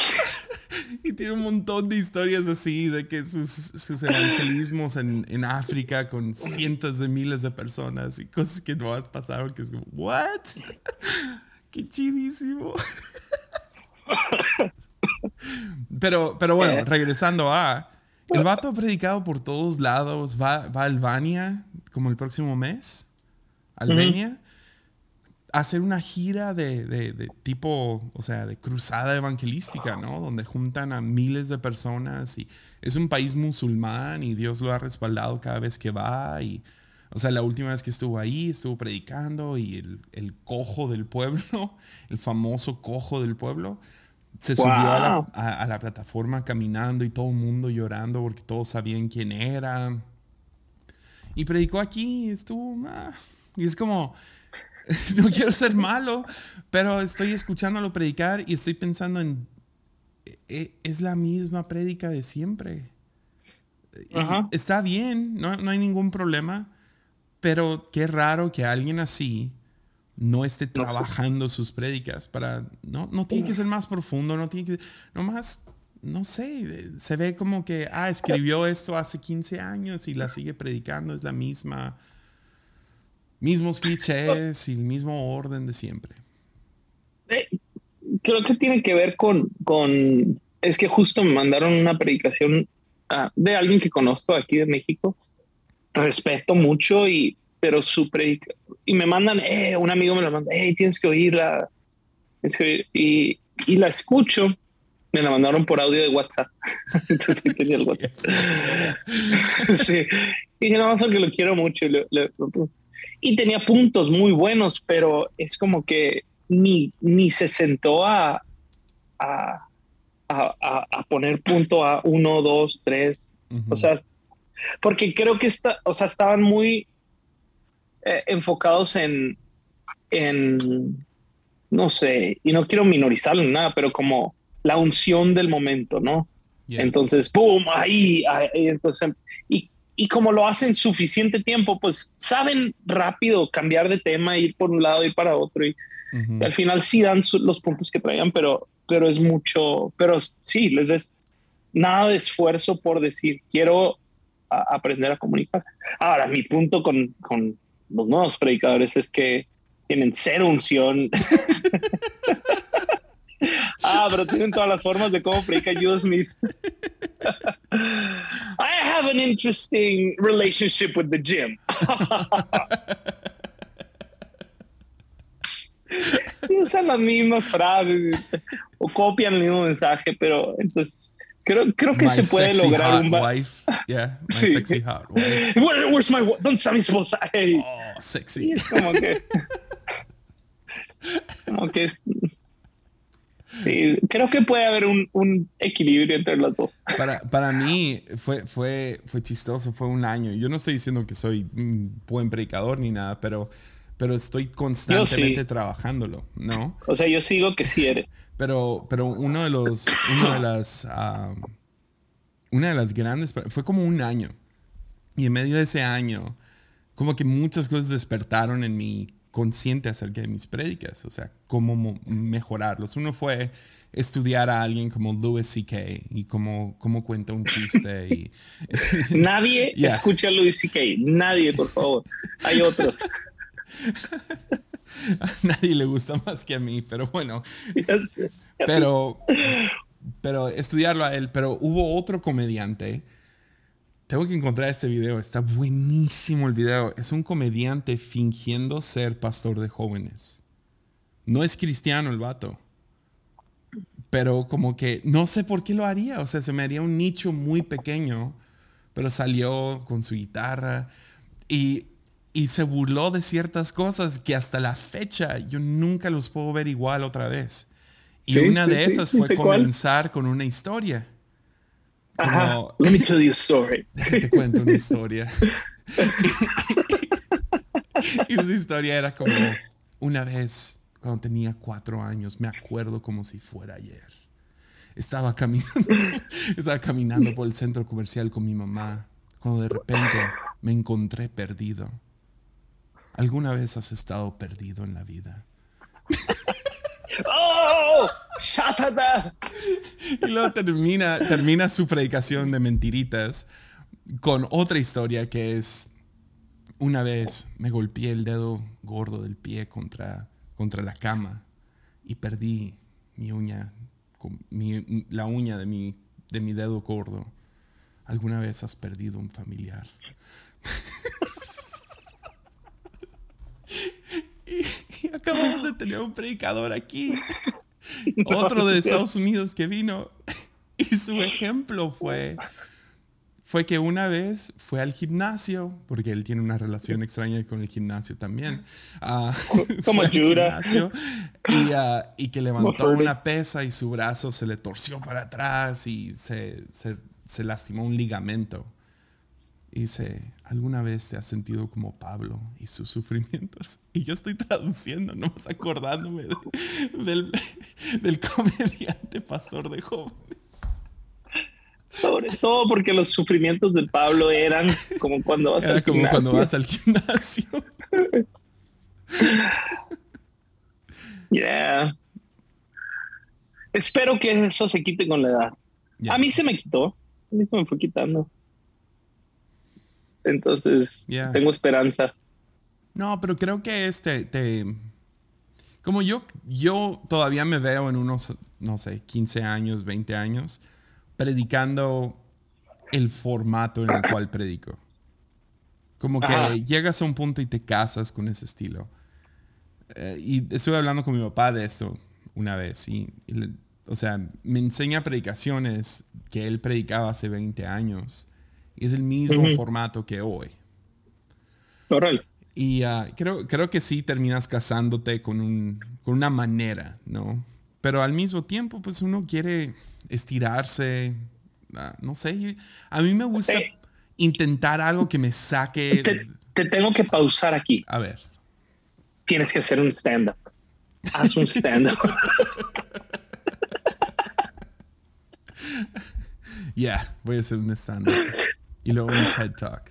Y tiene un montón de historias así de que sus, sus evangelismos en, en, África con cientos de miles de personas y cosas que no pasaron que es como, ¿what? ¡Qué chidísimo! pero, pero bueno, eh. regresando a... El vato ha predicado por todos lados. Va, va a Albania como el próximo mes. Albania hacer una gira de, tipo, o sea, de cruzada evangelística, ¿no? Donde juntan a miles de personas y es un país musulmán y Dios lo ha respaldado cada vez que va y, o sea, la última vez que estuvo ahí, estuvo predicando y el, cojo del pueblo, el famoso cojo del pueblo, se subió a la, plataforma caminando y todo el mundo llorando porque todos sabían quién era. Y predicó aquí, estuvo... Ah, y es como no quiero ser malo, pero estoy escuchándolo predicar y estoy pensando en, e, e, es la misma prédica de siempre. Está bien, no, no hay ningún problema, pero qué raro que alguien así no esté trabajando sus prédicas para no no tiene que ser más profundo no tiene que nomás no sé se ve como que ah escribió esto hace 15 años y la sigue predicando es la misma mismos clichés y el mismo orden de siempre eh, creo que tiene que ver con con es que justo me mandaron una predicación ah, de alguien que conozco aquí de México respeto mucho y pero su predica y me mandan, eh, un amigo me la manda, hey, tienes que oírla. Y, y la escucho, me la mandaron por audio de WhatsApp. Entonces tenía el WhatsApp. sí. Y dije, no, que lo quiero mucho. Y, tenía puntos muy buenos, pero es como que ni, ni se sentó a, a, a, a poner punto a uno, dos, tres. O sea, porque creo que está, o sea, estaban muy eh, enfocados en, en, no sé, y no quiero minorizarlo en nada, pero como la unción del momento, ¿no? Entonces, ¡boom! Ahí, ahí entonces, y, y, como lo hacen suficiente tiempo, pues saben rápido cambiar de tema, ir por un lado y para otro, y, al final sí dan los puntos que traían, pero, pero es mucho, pero sí, les des nada de esfuerzo por decir, quiero aprender a comunicar. Ahora, mi punto con, con los nuevos predicadores es que tienen cero unción. ah, pero tienen todas las formas de cómo predica Judas Smith. I have an interesting relationship with the gym. usan las mismas frases o copian el mismo mensaje, pero entonces creo, creo que se puede lograr un wife. Yeah, my sí. sexy hot wife. Where, where's my wife? ¿Dónde está mi esposa? Hey. Oh sexy. es como que. como que. Sí, creo que puede haber un, un, equilibrio entre los dos. Para, para mí fue, fue, fue chistoso, fue un año. Yo no estoy diciendo que soy un buen predicador ni nada, pero, pero estoy constantemente trabajándolo, ¿no? O sea, yo sigo que sí eres. Pero, pero uno de los, una de las, una de las grandes, fue como un año. Y en medio de ese año, como que muchas cosas despertaron en mi consciente acerca de mis prédicas, o sea, cómo mejorarlos. Uno fue estudiar a alguien como Louis C.K. y cómo, cómo cuenta un chiste. Y, Nadie escucha a Louis C.K. Nadie, por favor. Hay otros. a nadie le gusta más que a mí, pero bueno. Pero, pero estudiarlo a él. Pero hubo otro comediante tengo que encontrar este video. Está buenísimo el video. Es un comediante fingiendo ser pastor de jóvenes. No es cristiano el vato. Pero como que no sé por qué lo haría. O sea, se me haría un nicho muy pequeño. Pero salió con su guitarra y, y se burló de ciertas cosas que hasta la fecha yo nunca los puedo ver igual otra vez. Y una de esas fue comenzar con una historia. Ajá. Let me tell you a story. Te cuento una historia. y su historia era como una vez cuando tenía cuatro años, me acuerdo como si fuera ayer. Estaba caminando, estaba caminando por el centro comercial con mi mamá cuando de repente me encontré perdido. ¿Alguna vez has estado perdido en la vida? ¡Oh! Y luego termina, termina su predicación de mentiritas con otra historia que es, una vez me golpeé el dedo gordo del pie contra, contra la cama y perdí mi uña, mi, la uña de mi, de mi dedo gordo. ¿Alguna vez has perdido un familiar? y acabamos de tener un predicador aquí otro de Estados Unidos que vino y su ejemplo fue fue que una vez fue al gimnasio, porque él tiene una relación extraña con el gimnasio también. Uh, Como ayuda. Y, ah, y, que levantó una pesa y su brazo se le torció para atrás y se, se, se lastimó un ligamento. Dice, ¿alguna vez te has sentido como Pablo y sus sufrimientos? Y yo estoy traduciendo, no más acordándome del, del comediante pastor de jóvenes. Sobre todo porque los sufrimientos de Pablo eran como cuando vas, Era al, como gimnasio. cuando vas al gimnasio. Yeah. Espero que eso se quite con la edad. A mí se me quitó. A mí se me fue quitando. Entonces, Yeah. tengo esperanza. No, pero creo que este te como yo yo todavía me veo en unos no sé, 15 años, 20 años predicando el formato en el cual predico. Como que Ajá. llegas a un punto y te casas con ese estilo. Eh, y estuve hablando con mi papá de esto una vez. Y, y le- o sea, me enseña predicaciones que él predicaba hace 20 años. Y es el mismo formato que hoy. Órale. Y ah, creo, creo que sí terminas casándote con, un, con una manera, ¿no? Pero al mismo tiempo, pues uno quiere estirarse, ah, no sé. A mí me gusta intentar algo que me saque... Te, te tengo que pausar aquí. A ver. Tienes que hacer un stand-up. Haz un stand-up. Ya, voy a hacer un stand Y luego un TED Talk.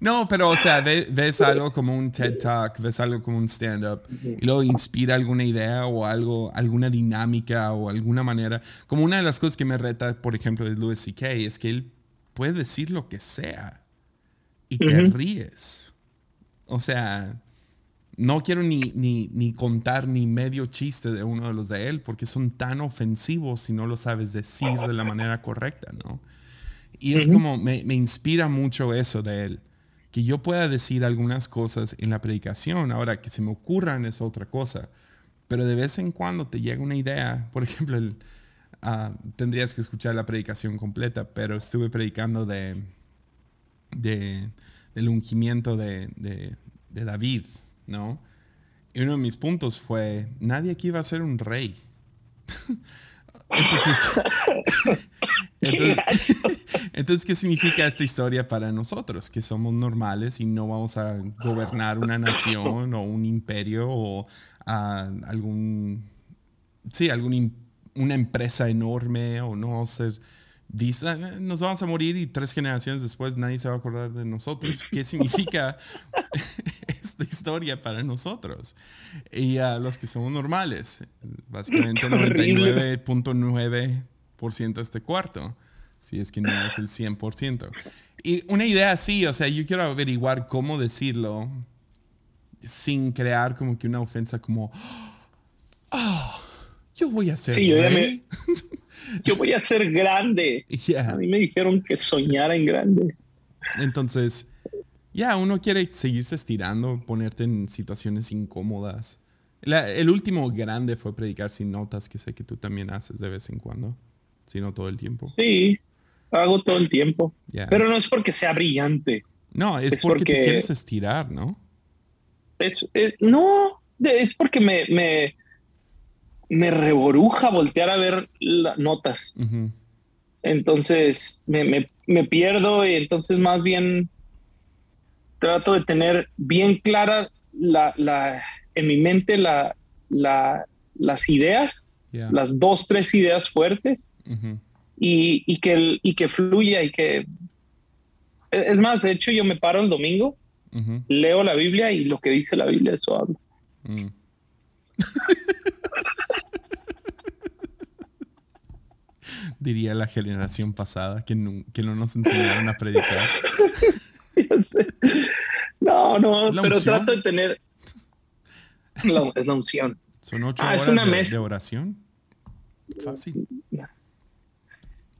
No, pero o sea, ve- ves algo como un TED Talk, ves algo como un stand-up y luego inspira alguna idea o algo, alguna dinámica o alguna manera. Como una de las cosas que me reta, por ejemplo, de Louis C.K. es que él puede decir lo que sea y te ríes. O sea, no quiero ni, ni, ni contar ni medio chiste de uno de los de él porque son tan ofensivos si no lo sabes decir de la manera correcta, ¿no? Y es como, me, me inspira mucho eso de él. Que yo pueda decir algunas cosas en la predicación. Ahora, que se me ocurran es otra cosa. Pero de vez en cuando te llega una idea. Por ejemplo, el, ah, tendrías que escuchar la predicación completa, pero estuve predicando de, de, del ungimiento de, de, de David, ¿no? Y uno de mis puntos fue, nadie aquí va a ser un rey. Entonces, Entonces, ¿qué significa esta historia para nosotros? Que somos normales y no vamos a gobernar una nación o un imperio o ah, algún, sí, algún, una empresa enorme o no vamos a ser vista. Nos vamos a morir y tres generaciones después nadie se va a acordar de nosotros. ¿Qué significa esta historia para nosotros? Y a los que somos normales, básicamente Qué horrible. 99.9% de este cuarto, si es que no es el 100%. Y una idea así, o sea, yo quiero averiguar cómo decirlo sin crear como que una ofensa como, ah, yo voy a ser Sí, yo rey". Yo voy a ser grande. Yeah. A mí me dijeron que soñara en grande. Entonces, ya, uno quiere seguirse estirando, ponerte en situaciones incómodas. La- el último grande fue predicar sin notas, que sé que tú también haces de vez en cuando, si no todo el tiempo. Sí, hago todo el tiempo. Pero no es porque sea brillante. no, es, es porque, te quieres estirar, ¿no? Es, es- no, es porque me, me, me reboruja voltear a ver las notas. Entonces me, me- me pierdo y entonces más bien trato de tener bien clara la, la- en mi mente la, la- las ideas, las dos, tres ideas fuertes Y, y que, y que fluya y que... Es más, de hecho yo me paro el domingo, leo la Biblia y lo que dice la Biblia eso hablo. Mm. Diría la generación pasada que, nu- que no nos enseñaron a predicar. No, no, ¿La pero unción? trato de tener... La, es la unción. Son ocho Ah, horas es una de, de oración. Fácil.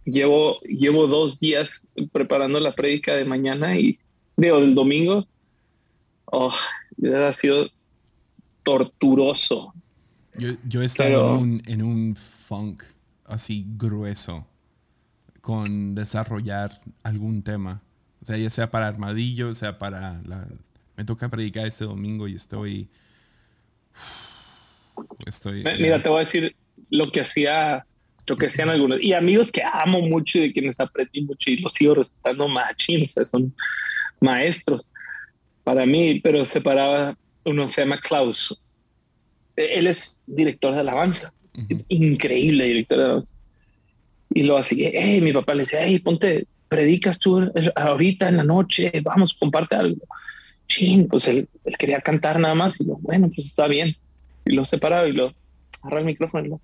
Llevo, llevo dos días preparando la prédica de mañana y de el domingo. Oh, ha sido torturoso. Yo, yo he estado Pero- en, un, en un funk así grueso con desarrollar algún tema. O sea, ya sea para Armadillo, sea para la... Me toca predicar este domingo y estoy... Estoy... Mira, te voy a decir lo que hacía lo que sean algunos. Y amigos que amo mucho y de quienes aprendí mucho y los sigo respetando machín, o sea, son maestros para mí, pero separaba, uno se llama Klaus. E-, él es director de alabanza, increíble director de alabanza. Y lo así, hey, mi papá le decía, hey, ponte, predicas tú ahorita en la noche, vamos, comparte algo. Chin, pues él, él quería cantar nada más y lo, bueno, pues está bien. Y lo separaba y lo agarra el micrófono y lo,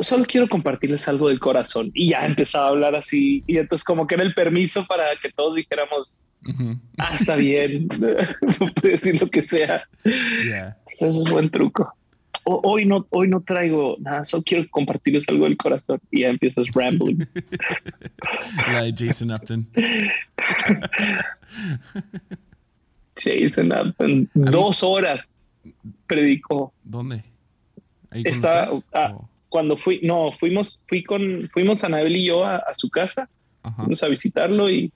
solo quiero compartirles algo del corazón. Y ya empezaba a hablar así. Y entonces como que era el permiso para que todos dijéramos, ah, está bien, puede decir lo que sea. Eso es un buen truco. hoy, no, hoy no traigo nada, solo quiero compartirles algo del corazón. Y ya empiezas rambling. Jason Upton. Jason Upton. Dos horas predicó. ¿Dónde? ¿Ahí Está, cuando fui, no, fuimos, fui con, fuimos Anabel y yo a, su casa, fuimos a visitarlo y,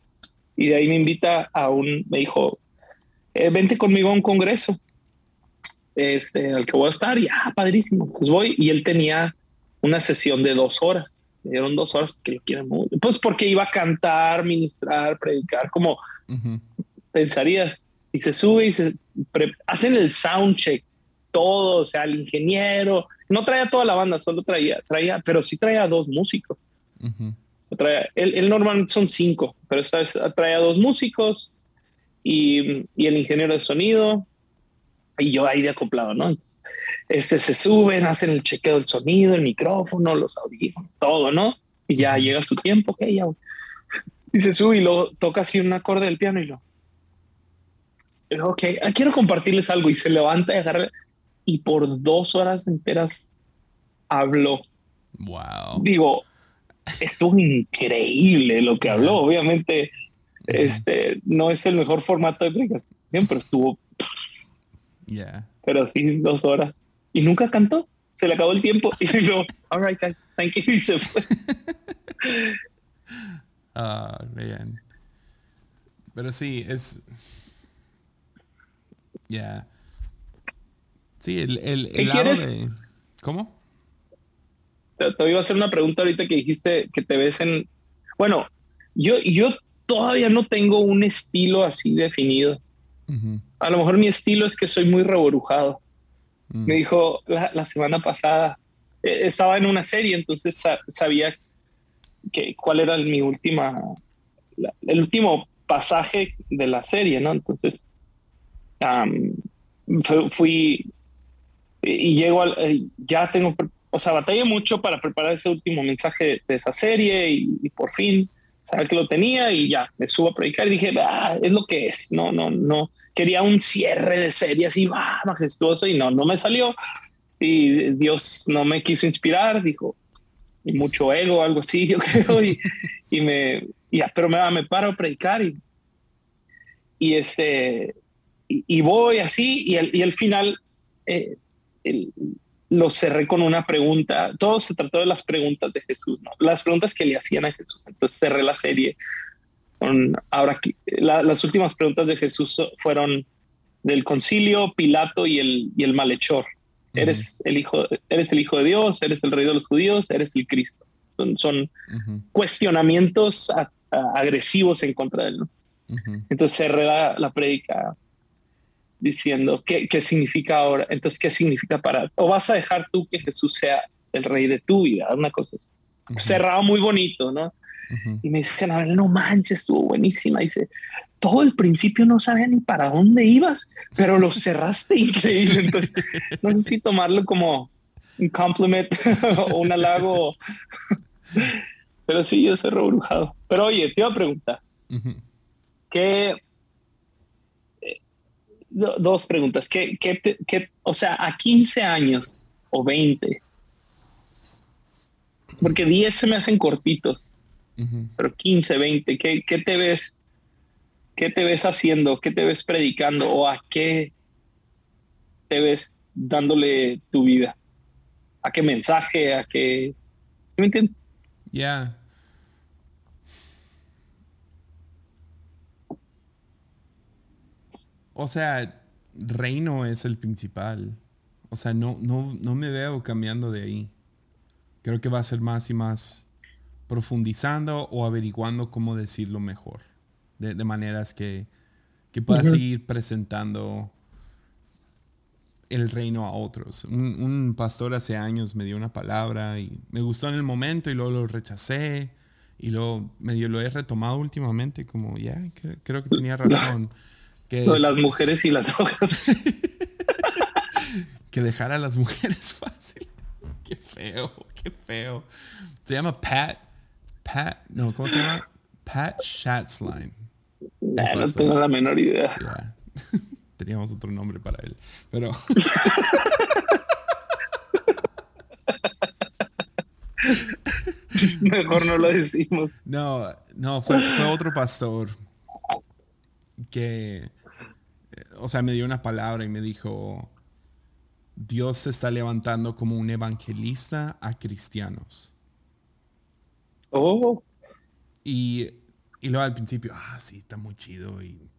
y, de ahí me invita a un, me dijo, eh, vente conmigo a un congreso este, al que voy a estar y, ah, padrísimo, pues voy y él tenía una sesión de dos horas, me dieron dos horas porque lo quieren mucho, pues porque iba a cantar, ministrar, predicar, como pensarías, y se sube y se hacen el sound check, todo, o sea, el ingeniero, no traía toda la banda, solo traía, traía, pero sí traía dos músicos. traía, él, normalmente son cinco, pero esta vez traía dos músicos y, y, el ingeniero de sonido y yo ahí de acoplado, ¿no? este, se suben, hacen el chequeo del sonido, el micrófono, los audífonos, todo, ¿no? Y ya llega su tiempo, que ya. Y se sube y luego toca así un acorde del piano y lo. Ok, ah, quiero compartirles algo y se levanta y agarra y por dos horas enteras habló. Wow. Digo, estuvo increíble lo que habló. Obviamente, este no es el mejor formato de predicación, pero estuvo. Yeah. Pero sí, dos horas. Y nunca cantó. Se le acabó el tiempo y dijo, all right, guys, thank you. Y se fue. Ah, Pero sí, es. Yeah. Sí, el, el, el lado de... ¿Cómo? Te, iba a hacer una pregunta ahorita que dijiste que te ves en... Bueno, yo, yo todavía no tengo un estilo así definido. A lo mejor mi estilo es que soy muy reborujado. Mm. Me dijo la, semana pasada, e, estaba en una serie, entonces sabía que, cuál era mi última, el último pasaje de la serie, ¿no? Entonces, fui, y llego al, eh, ya tengo, o sea, batallé mucho para preparar ese último mensaje de, esa serie y, por fin sabía que lo tenía y ya me subo a predicar y dije, ah, es lo que es, no, no, no, quería un cierre de serie así, va, majestuoso y no, no me salió. Y Dios no me quiso inspirar, dijo, y mucho ego, algo así, yo creo, y, y me, ya, pero me, me paro a predicar y, y este, y, voy así y el, y el final eh, lo cerré con una pregunta. Todo se trató de las preguntas de Jesús, ¿no? Las preguntas que le hacían a Jesús. Entonces cerré la serie con ahora las últimas preguntas de Jesús fueron del concilio, Pilato y el, y el malhechor. Eres el hijo, eres el hijo de Dios, eres el rey de los judíos, eres el Cristo. Son, cuestionamientos agresivos en contra de él. Entonces cerré la, la prédica diciendo qué, qué significa ahora, entonces qué significa para, o vas a dejar tú que Jesús sea el rey de tu vida, una cosa así. Cerrado muy bonito, ¿no? Y me dicen, a ver, no manches, estuvo buenísima. Dice, todo el principio no sabía ni para dónde ibas, pero lo cerraste increíble. Entonces, no sé si tomarlo como un compliment o un halago. pero sí, yo soy rebrujado. Pero oye, te iba a preguntar, ¿qué, dos preguntas. ¿Qué, qué, o sea, a 15 años o 20, porque 10 se me hacen cortitos, pero 15, 20, ¿qué, ¿qué, te ves? ¿Qué te ves haciendo? ¿Qué te ves predicando? ¿O a qué te ves dándole tu vida? ¿A qué mensaje? ¿A qué? ¿Sí me entiendes? Ya. O sea, reino es el principal. O sea, no, no, no me veo cambiando de ahí. Creo que va a ser más y más profundizando o averiguando cómo decirlo mejor. De, maneras que, que pueda seguir presentando el reino a otros. Un, pastor hace años me dio una palabra y me gustó en el momento y luego lo rechacé y luego medio lo he retomado últimamente como ya, creo que tenía razón. Que las mujeres y las drogas. que dejar a las mujeres fácil. Qué feo, qué feo. Se llama Pat, Pat, no, ¿cómo se llama? Pat Schatzline. no tengo la menor idea. Teníamos otro nombre para él, pero... Mejor no lo decimos. No, no, fue, fue otro pastor que, o sea, me dio una palabra y me dijo, Dios se está levantando como un evangelista a cristianos. Oh. Y, y luego al principio, ah, sí, está muy chido y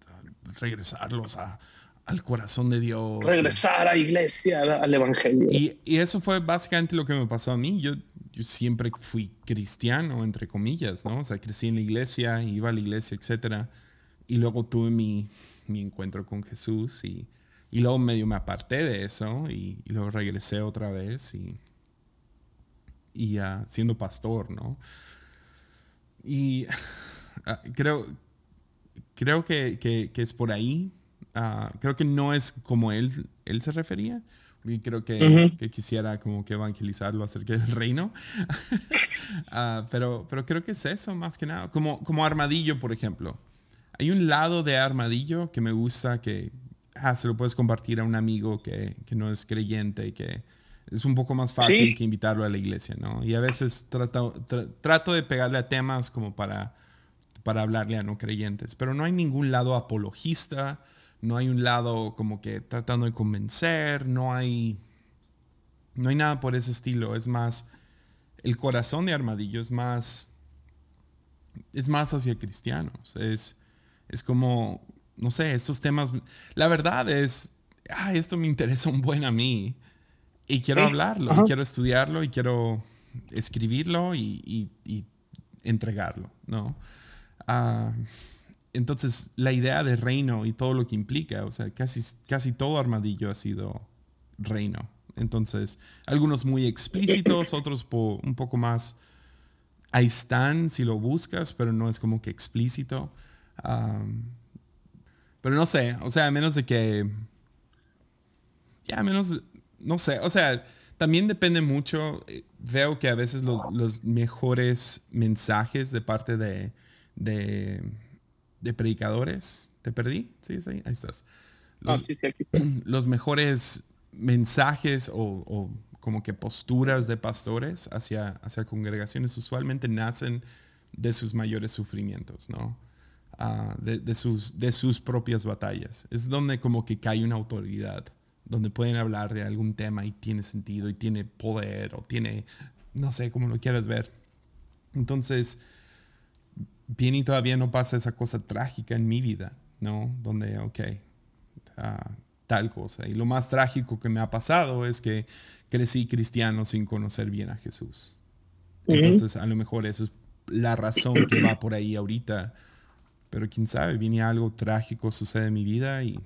regresarlos a, al corazón de Dios. Regresar a iglesia, al evangelio. Y, y, eso fue básicamente lo que me pasó a mí. Yo, yo siempre fui cristiano, entre comillas, ¿no? O sea, crecí en la iglesia, iba a la iglesia, etc. Y luego tuve mi, mi encuentro con Jesús y, y, luego medio me aparté de eso y, luego regresé otra vez y, y siendo pastor, ¿no? Y ah, creo, creo que, que, que es por ahí Ah, creo que no es como él, él se refería. Y creo que, que quisiera como que evangelizarlo acerca del reino. Ah, pero, pero creo que es eso más que nada. Como, como Armadillo, por ejemplo. Hay un lado de Armadillo que me gusta que ah, se lo puedes compartir a un amigo que, que no es creyente y que es un poco más fácil que invitarlo a la iglesia, ¿no? Y a veces trato, trato de pegarle a temas como para, para hablarle a no creyentes, pero no hay ningún lado apologista no hay un lado como que tratando de convencer, no hay, no hay nada por ese estilo. Es más, el corazón de Armadillo es más, es más hacia cristianos. Es, es como, no sé, estos temas. La verdad es, ah, esto me interesa un buen a mí y quiero hablarlo, y quiero estudiarlo, y quiero escribirlo y, entregarlo, ¿no? Ah, entonces la idea de reino y todo lo que implica, o sea, casi, casi todo armadillo ha sido reino. Entonces, algunos muy explícitos, otros un poco más, ahí están si lo buscas, pero no es como que explícito. Pero no sé, o sea, a menos de que, ya, a menos, no sé, o sea, también depende mucho, eh, veo que a veces los, los mejores mensajes de parte de, de de predicadores. ¿Te perdí? Sí, sí, ahí estás. Los, sí, sí, aquí los mejores mensajes o, como que posturas de pastores hacia, hacia congregaciones usualmente nacen de sus mayores sufrimientos, ¿no? Ah, de, sus, de sus propias batallas. Es donde como que cae una autoridad, donde pueden hablar de algún tema y tiene sentido y tiene poder o tiene, no sé, cómo lo quieras ver. Entonces, bien y todavía no pasa esa cosa trágica en mi vida, ¿no? Donde, ok, ah, tal cosa. Y lo más trágico que me ha pasado es que crecí cristiano sin conocer bien a Jesús. Entonces, a lo mejor eso es la razón que va por ahí ahorita. Pero quién sabe, viene algo trágico, sucede en mi vida y,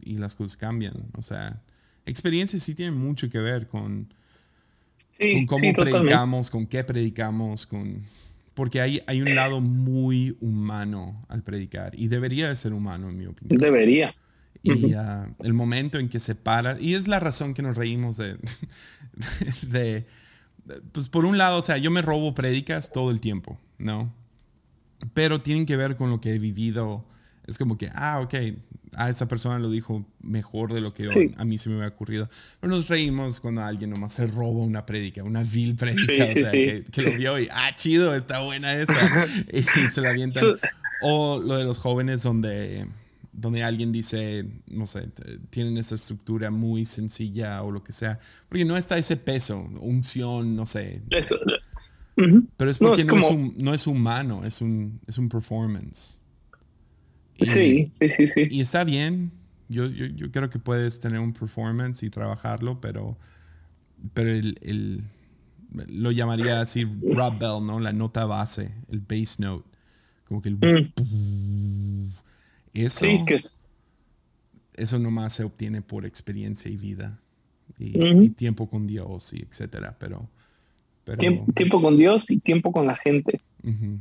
y las cosas cambian. O sea, experiencias sí tienen mucho que ver con, con cómo predicamos, con qué predicamos, con porque hay, hay un lado muy humano al predicar y debería de ser humano, en mi opinión. Debería. Y ah, el momento en que se para, y es la razón que nos reímos de, de, pues por un lado, o sea, yo me robo prédicas todo el tiempo, ¿no? Pero tienen que ver con lo que he vivido. Es como que, ah, ok, a esa persona lo dijo mejor de lo que a mí se me había ocurrido. Pero nos reímos cuando alguien nomás se roba una prédica, una vil prédica, o sea, que, lo vio y, ah, chido, está buena esa, y se la avientan. O lo de los jóvenes donde, donde alguien dice, no sé, tienen esa estructura muy sencilla o lo que sea, porque no está ese peso, unción, no sé. Eso. Pero es porque no, es, no es humano, es un, es un performance sí, sí, sí, sí. Y está bien. Yo, yo, yo, creo que puedes tener un performance y trabajarlo, pero, pero el, el lo llamaría así Rob Bell, ¿no? La nota base, el bass note. Como que el... Mm. Eso, Sí, que es- eso nomás se obtiene por experiencia y vida. Y, y tiempo con Dios y etcétera. Pero... pero tiempo, tiempo con Dios y tiempo con la gente. ujú.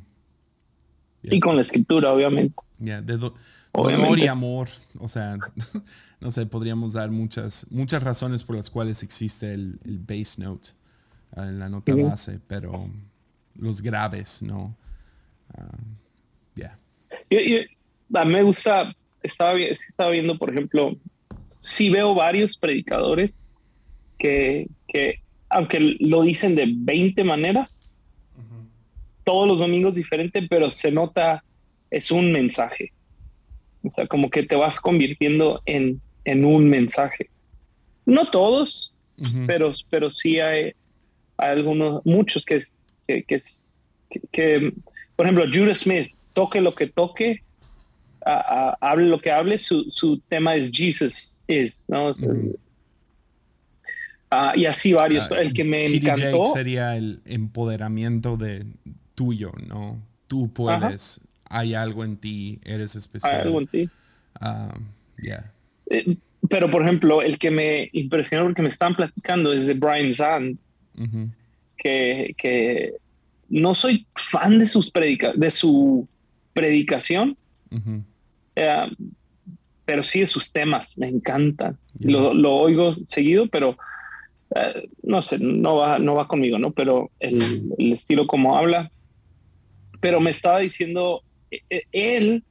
Y con la escritura, obviamente. Ya, de do- dolor Obviamente. y amor. O sea, no sé, podríamos dar muchas, muchas razones por las cuales existe el, el bass note, ah, en la nota Ujú. base, pero los graves, ¿no? Ah, ya. Yo- a mí me gusta, estaba, estaba viendo, por ejemplo, sí veo varios predicadores que, que aunque lo dicen de 20 maneras, todos los domingos diferente, pero se nota, es un mensaje. O sea, como que te vas convirtiendo en, en un mensaje. No todos, pero, pero sí hay, hay algunos, muchos que, que, que, por ejemplo, Judah Smith, toque lo que toque, a- a- hable lo que hable, su, su tema es Jesus is, ¿no? O sea, Ujú. Ah, y así varios. Ah, el que me TD encantó, Jakes sería el empoderamiento de tuyo, ¿no? Tú puedes, hay algo en ti, eres especial. hay algo en ti. Ah, ya. Eh, pero, por ejemplo, el que me impresionó porque me estaban platicando es de Brian Zahn, Ujú. que, que no soy fan de sus predica de su predicación, Ujú. eh, pero sí de sus temas, me encantan. Lo, lo oigo seguido, pero eh, no sé, no va, no va conmigo, ¿no? Pero el, el estilo como habla. Pero me estaba diciendo, eh, eh, él,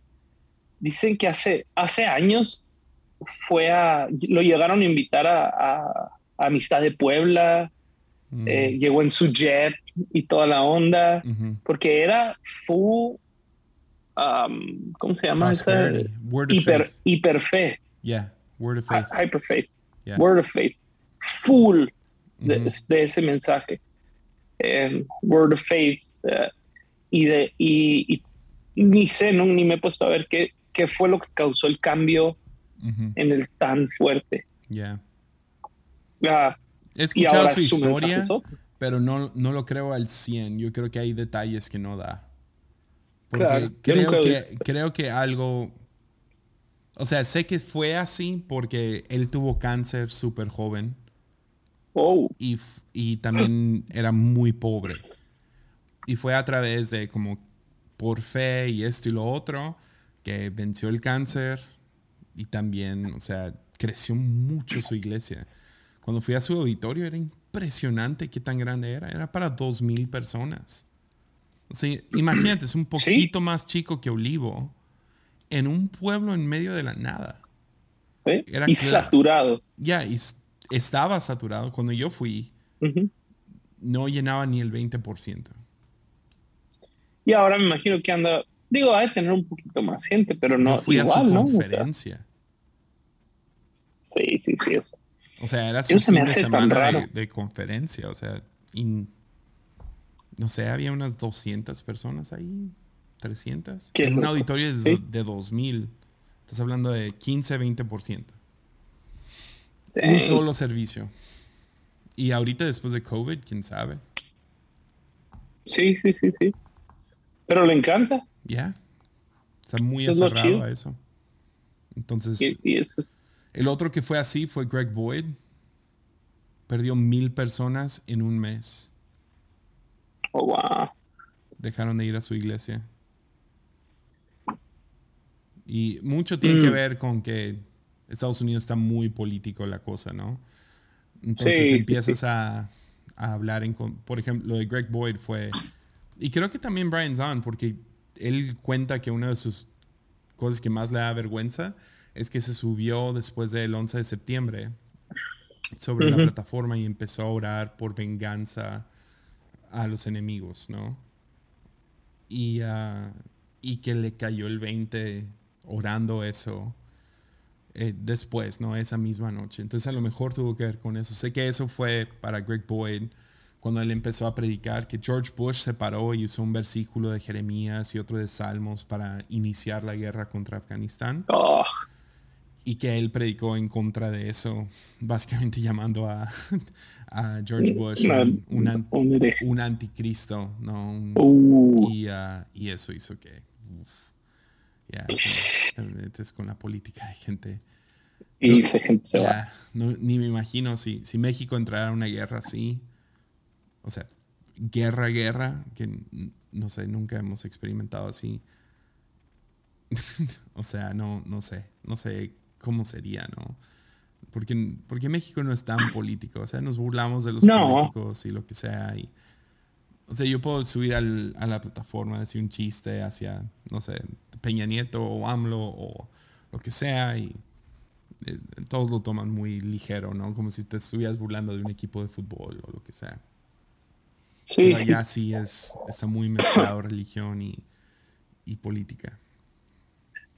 dicen que hace, hace años fue a, lo llegaron a invitar a, a- a Amistad de Puebla, Mm. eh, llegó en su jet y toda la onda, Ujú. porque era full, um, ¿cómo se llama? esa? Word of Hiper, faith. hiperfe, Yeah. Word of faith. hy- hyper faith, Yeah. word of faith, full de, ese mensaje. Eh, word of faith. eh, y, de, y, y ni sé, no, ni me he puesto a ver qué, qué fue lo que causó el cambio en el tan fuerte. Yeah. Ah, He y escuchado ahora su historia, pero no, no lo creo al 100. Yo creo que hay detalles que no da. Porque Claro, creo, que, creo que algo... O sea, sé que fue así porque él tuvo cáncer súper joven Oh, y, y también era muy pobre. Y fue a través de como por fe y esto y lo otro que venció el cáncer y también, o sea, creció mucho su iglesia. Cuando fui a su auditorio era impresionante qué tan grande era. Era para dos mil personas. O sea, imagínate, es un poquito más chico que Olivo en un pueblo en medio de la nada. ¿eh? Era y claro. saturado. Ya, y estaba saturado. Cuando yo fui, no llenaba ni el 20%. Y ahora me imagino que anda, digo, hay de tener un poquito más gente, pero no fui igual, a su ¿no? O sea, conferencia. sí, sí, sí. eso. O sea, era su se fin de semana de, conferencia. O sea, no sé, había unas 200 personas ahí, 300. Qué En un auditorio de, Sí. de 2000. Estás hablando de 15, 20%. Un solo servicio. Y ahorita después de COVID, quién sabe. Sí, sí, sí, sí. Pero le encanta. Ya. Está muy Eso aferrado a eso. Entonces, Y, y eso es- el otro que fue así fue Greg Boyd. Perdió mil personas en un mes. oh, wow. Dejaron de ir a su iglesia. Y mucho tiene que Mm. ver con que Estados Unidos está muy político la cosa, ¿no? Entonces Sí, empiezas sí. A, a hablar en... Por ejemplo, lo de Greg Boyd fue... Y creo que también Brian Zahn, porque él cuenta que una de sus cosas que más le da vergüenza es que se subió después del 11 de septiembre sobre la plataforma y empezó a orar por venganza a los enemigos, ¿no? Y, ah, y que le cayó el 20 orando eso eh, después, ¿no? Esa misma noche. Entonces a lo mejor tuvo que ver con eso. Sé que eso fue para Greg Boyd cuando él empezó a predicar, que George Bush se paró y usó un versículo de Jeremías y otro de Salmos para iniciar la guerra contra Afganistán Oh, y que él predicó en contra de eso, básicamente llamando a, a George Bush, un, anticristo, ¿no? Uh. Ah, y, eso hizo que. Ya, es con la política de gente. Y se gente ni me imagino si, si México entrara a una guerra así. O sea, guerra, guerra, que no sé, nunca hemos experimentado así. o sea, no, no sé, no sé cómo sería, ¿no? Porque, porque México no es tan político, o sea, nos burlamos de los políticos y lo que sea. Y, o sea, yo puedo subir al, a la plataforma, decir un chiste hacia, no sé, Peña Nieto o AMLO o lo que sea y eh, todos lo toman muy ligero, ¿no? Como si te estuvieras burlando de un equipo de fútbol o lo que sea. Sí, Pero allá sí, es, está muy mezclado religión y, y política.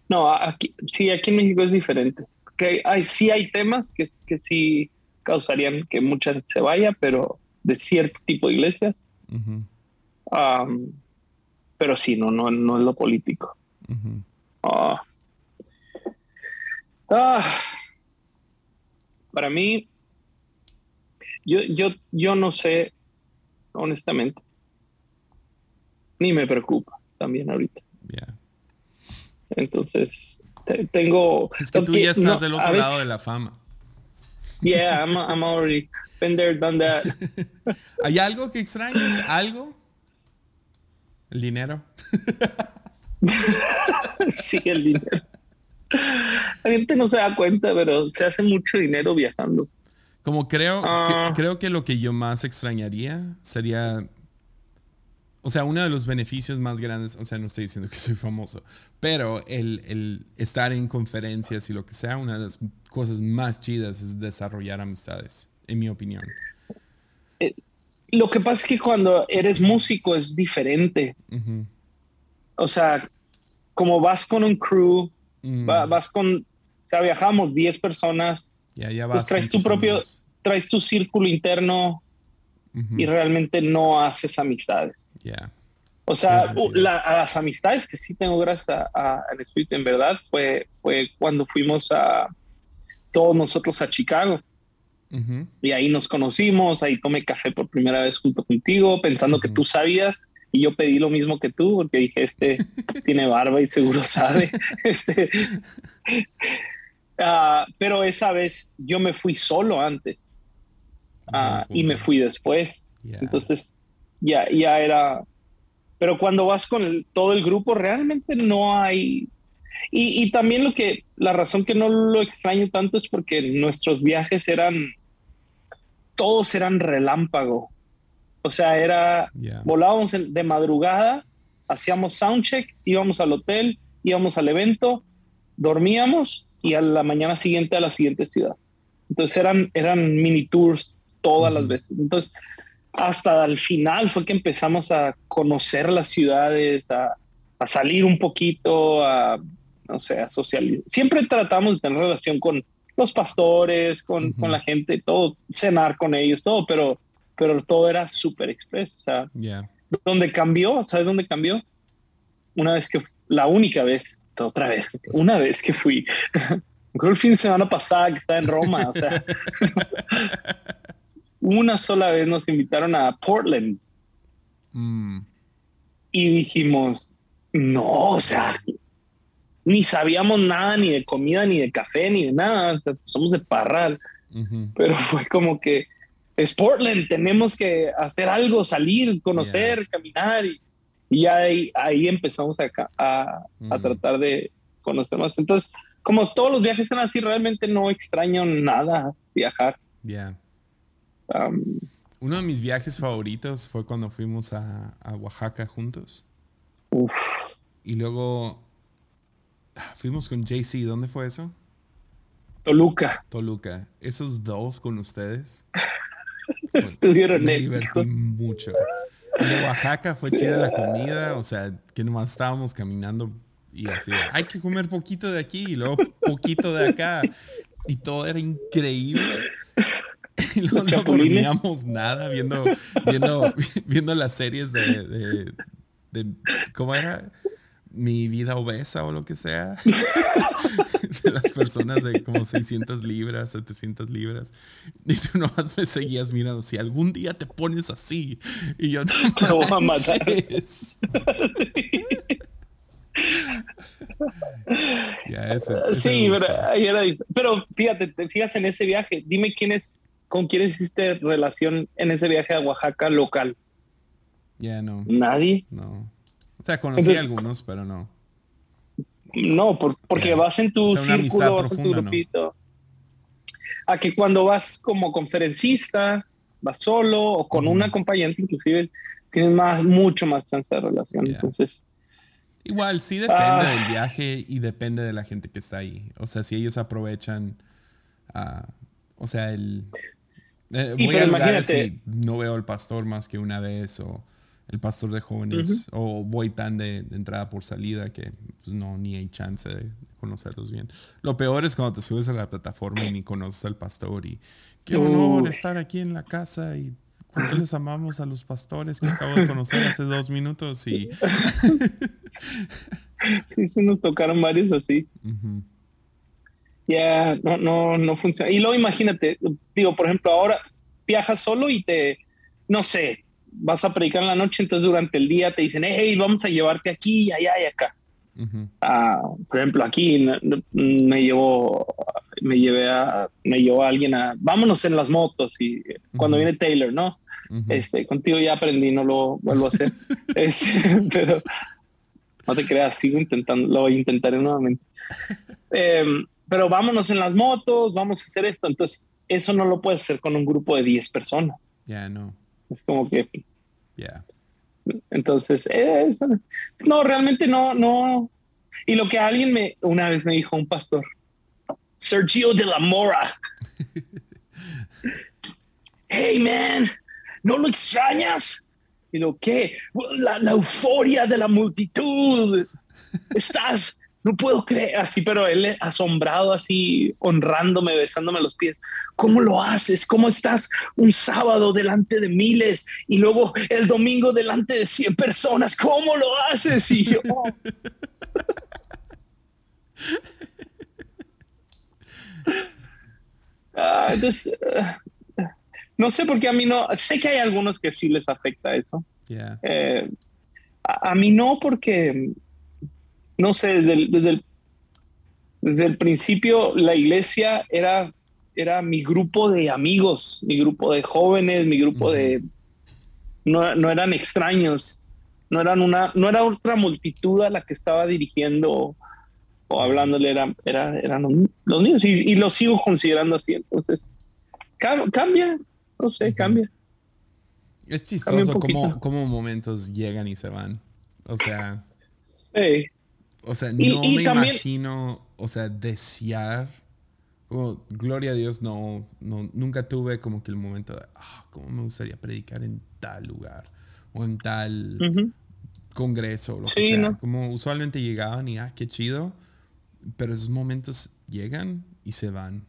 No, aquí, sí, aquí en México es diferente. Que hay, sí hay temas que, que sí causarían que mucha gente se vaya, pero de cierto tipo de iglesias. Pero sí, no, no, no es lo político. Ah. Ah. para mí, yo, yo, yo no sé, honestamente. Ni me preocupa también ahorita. Entonces, tengo... Es que tú ya estás del otro lado de la fama. Yeah, I'm, I'm already been there, done that. ¿Hay algo que extrañas? ¿Algo? ¿El dinero? sí, el dinero. La gente no se da cuenta, pero se hace mucho dinero viajando. Como creo, ah. creo que lo que yo más extrañaría sería o sea, uno de los beneficios más grandes, o sea, no estoy diciendo que soy famoso, pero el, estar en conferencias y lo que sea, una de las cosas más chidas es desarrollar amistades, en mi opinión. Eh, lo que pasa es que cuando eres músico es diferente. O sea, como vas con un crew, mm. vas con, o sea, viajamos 10 personas, ya, ya pues vas traes tu propio, traes tu círculo interno y realmente no haces amistades. O sea, las amistades que sí tengo gracias al Espíritu en verdad fue, fue cuando fuimos a todos nosotros a Chicago. Y ahí nos conocimos, ahí tomé café por primera vez junto contigo, pensando que tú sabías. Y yo pedí lo mismo que tú, porque dije, este tiene barba y seguro sabe. este, ah, pero esa vez yo me fui solo antes. Ah, y me fui después. Entonces, ya, ya era... Pero cuando vas con todo el grupo, realmente no hay... Y, también lo que, la razón que no lo extraño tanto es porque nuestros viajes eran, todos eran relámpago. O sea, era, volábamos de madrugada, hacíamos soundcheck, íbamos al hotel, íbamos al evento, dormíamos y a la mañana siguiente a la siguiente ciudad. Entonces eran, eran mini tours todas las veces. Entonces, hasta el final fue que empezamos a conocer las ciudades, a, salir un poquito, a, no sé, a socializar. Siempre tratamos de tener relación con los pastores, con, la gente, todo, cenar con ellos, todo, pero, pero todo era súper expreso. O sea, ¿dónde cambió? ¿Sabes dónde cambió? Una vez que, la única vez, otra vez, una vez que fui, creo el fin de semana pasada que estaba en Roma, o sea. una sola vez nos invitaron a Portland. Mm. Y dijimos, no, o sea, ni sabíamos nada, ni de comida, ni de café, ni de nada. O sea, somos de parral. Pero fue como que es Portland, tenemos que hacer algo, salir, conocer, caminar. Y, y ahí, ahí empezamos a, a, mm. tratar de conocer más. Entonces, como todos los viajes están así, realmente no extraño nada viajar. Uno de mis viajes favoritos fue cuando fuimos a, Oaxaca juntos. Y luego ah, fuimos con JC. ¿Dónde fue eso? Toluca. Toluca. Esos dos con ustedes. Estuvieron Me divertí mucho. Oaxaca fue chida la comida. O sea, que nomás estábamos caminando y así, hay que comer poquito de aquí y luego poquito de acá. Y todo era increíble. y no dormíamos nada viendo, viendo, viendo las series de, de, ¿cómo era? mi vida obesa o lo que sea. de las personas de como 600 libras, 700 libras. Y tú nomás me seguías mirando. Si algún día te pones así. Y yo no. Te voy a matar. sí, pero, pero, fíjate, te fijas en ese viaje. Dime quién es, con quién hiciste relación en ese viaje a Oaxaca local. Ya no. Nadie. No. O sea, conocí a algunos, pero no. No, porque vas en tu círculo, vas en tu grupito. A que cuando vas como conferencista, vas solo o con un acompañante, inclusive, tienes más, mucho más chance de relación. Entonces. Igual, sí depende del ah. viaje y depende de la gente que está ahí. O sea, si ellos aprovechan, uh, o sea, el... Eh, voy a lugares si no veo al pastor más que una vez o el pastor de jóvenes o voy tan de, entrada por salida que pues, no ni hay chance de conocerlos bien. Lo peor es cuando te subes a la plataforma y ni conoces al pastor y qué honor estar aquí en la casa y cuánto les amamos a los pastores que acabo de conocer hace dos minutos y sí, sí nos tocaron varios así. Ya, no, no, no funciona. Y luego imagínate, digo, por ejemplo, ahora viajas solo y te, no sé, vas a predicar en la noche, entonces durante el día te dicen, hey, vamos a llevarte aquí, allá y acá. Ah, por ejemplo, aquí me llevó, me llevé a, me llevó a alguien a, vámonos en las motos y cuando viene Taylor, ¿no? Este, contigo ya aprendí, no lo vuelvo a hacer. pero no te creas, sigo intentando, lo intentaré nuevamente. pero vámonos en las motos, vamos a hacer esto. Entonces, eso no lo puedes hacer con un grupo de 10 personas. Ya, no. Es como que. Ya. Entonces, no, realmente no, no. Y lo que alguien me, una vez me dijo un pastor, Sergio de la Mora. hey, man, ¿no lo extrañas? Y lo que, la, la euforia de la multitud. Estás no puedo creer, así, pero él asombrado, así, honrándome, besándome los pies. ¿Cómo lo haces? ¿Cómo estás un sábado delante de miles y luego el domingo delante de 100 personas? ¿Cómo lo haces? Y yo... Ah, no sé por qué a mí no, sé que hay algunos que sí les afecta eso. Eh, a, mí no porque no sé, desde el, desde el, principio la iglesia era, era mi grupo de amigos, mi grupo de jóvenes, mi grupo de... No, no, eran extraños, no, eran una, no era otra multitud a la que estaba dirigiendo o, hablándole, era, era, eran los niños y, y los sigo considerando así. Entonces, cambia, no sé, cambia. Es chistoso cómo, cómo, momentos llegan y se van. O sea. Sí. O sea, no me imagino, o sea, desear. gloria a Dios, no, no, nunca tuve como que el momento de, ah, cómo me gustaría predicar en tal lugar o en tal congreso o lo que sea. Como usualmente llegaban y, ah, qué chido. Pero esos momentos llegan y se van.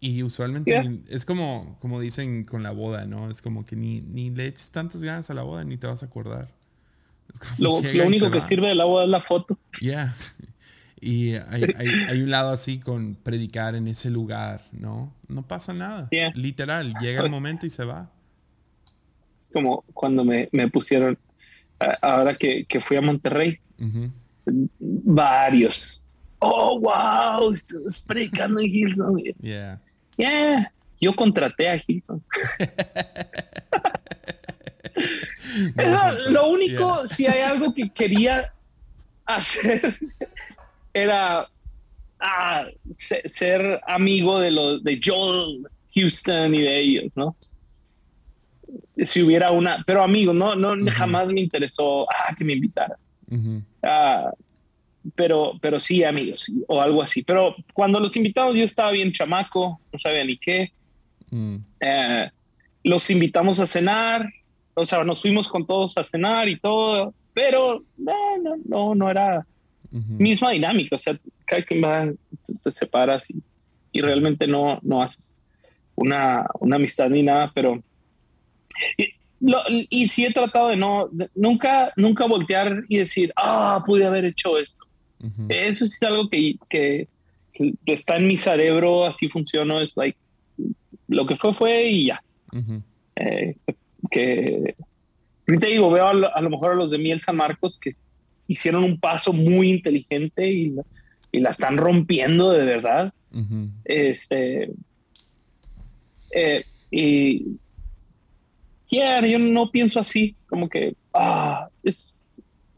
Y usualmente es como, como dicen con la boda, ¿no? Es como que ni, ni le eches tantas ganas a la boda ni te vas a acordar. Lo, único que sirve del agua es la foto. Ya. Y hay, un lado así con predicar en ese lugar, ¿no? No pasa nada. Literal, llega el momento y se va. Como cuando me, pusieron, ahora que, fui a Monterrey, varios. Oh, wow, estás predicando en Hilson. Yeah. Yeah. Yo contraté a Hilson. lo único, si hay algo que quería hacer, era ah, ser, amigo de los de Joel Houston y de ellos, ¿no? Si hubiera una, pero amigo, no, no jamás me interesó ah, que me invitara. Ah, pero, pero sí, amigos, o algo así. Pero cuando los invitamos, yo estaba bien chamaco, no sabía ni qué. Mm. Eh, los invitamos a cenar, o sea, nos fuimos con todos a cenar y todo, pero no, no, no, no era misma dinámica, o sea, cada quien va, te, separas y, y, realmente no, no haces una, una, amistad ni nada, pero y sí he tratado de no, nunca, nunca voltear y decir, ah, pude haber hecho esto. Eso es algo que, que, está en mi cerebro, así funciona, es like, lo que fue, fue y ya. Eh, que ahorita digo, veo a lo, mejor a los de Miel San Marcos que hicieron un paso muy inteligente y, y la están rompiendo de verdad. Este. Eh, y yo no pienso así, como que, ah, es,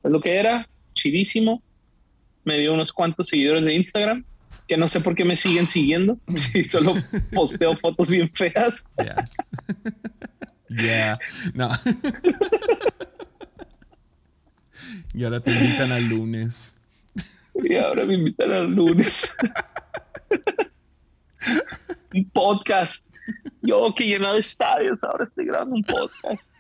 lo que era, chidísimo. Me dio unos cuantos seguidores de Instagram, que no sé por qué me siguen siguiendo, si solo posteo fotos bien feas. Ya, yeah. no. y ahora te invitan al lunes. Y ahora me invitan al lunes. Un podcast. Yo que llenado estadios, ahora estoy grabando un podcast.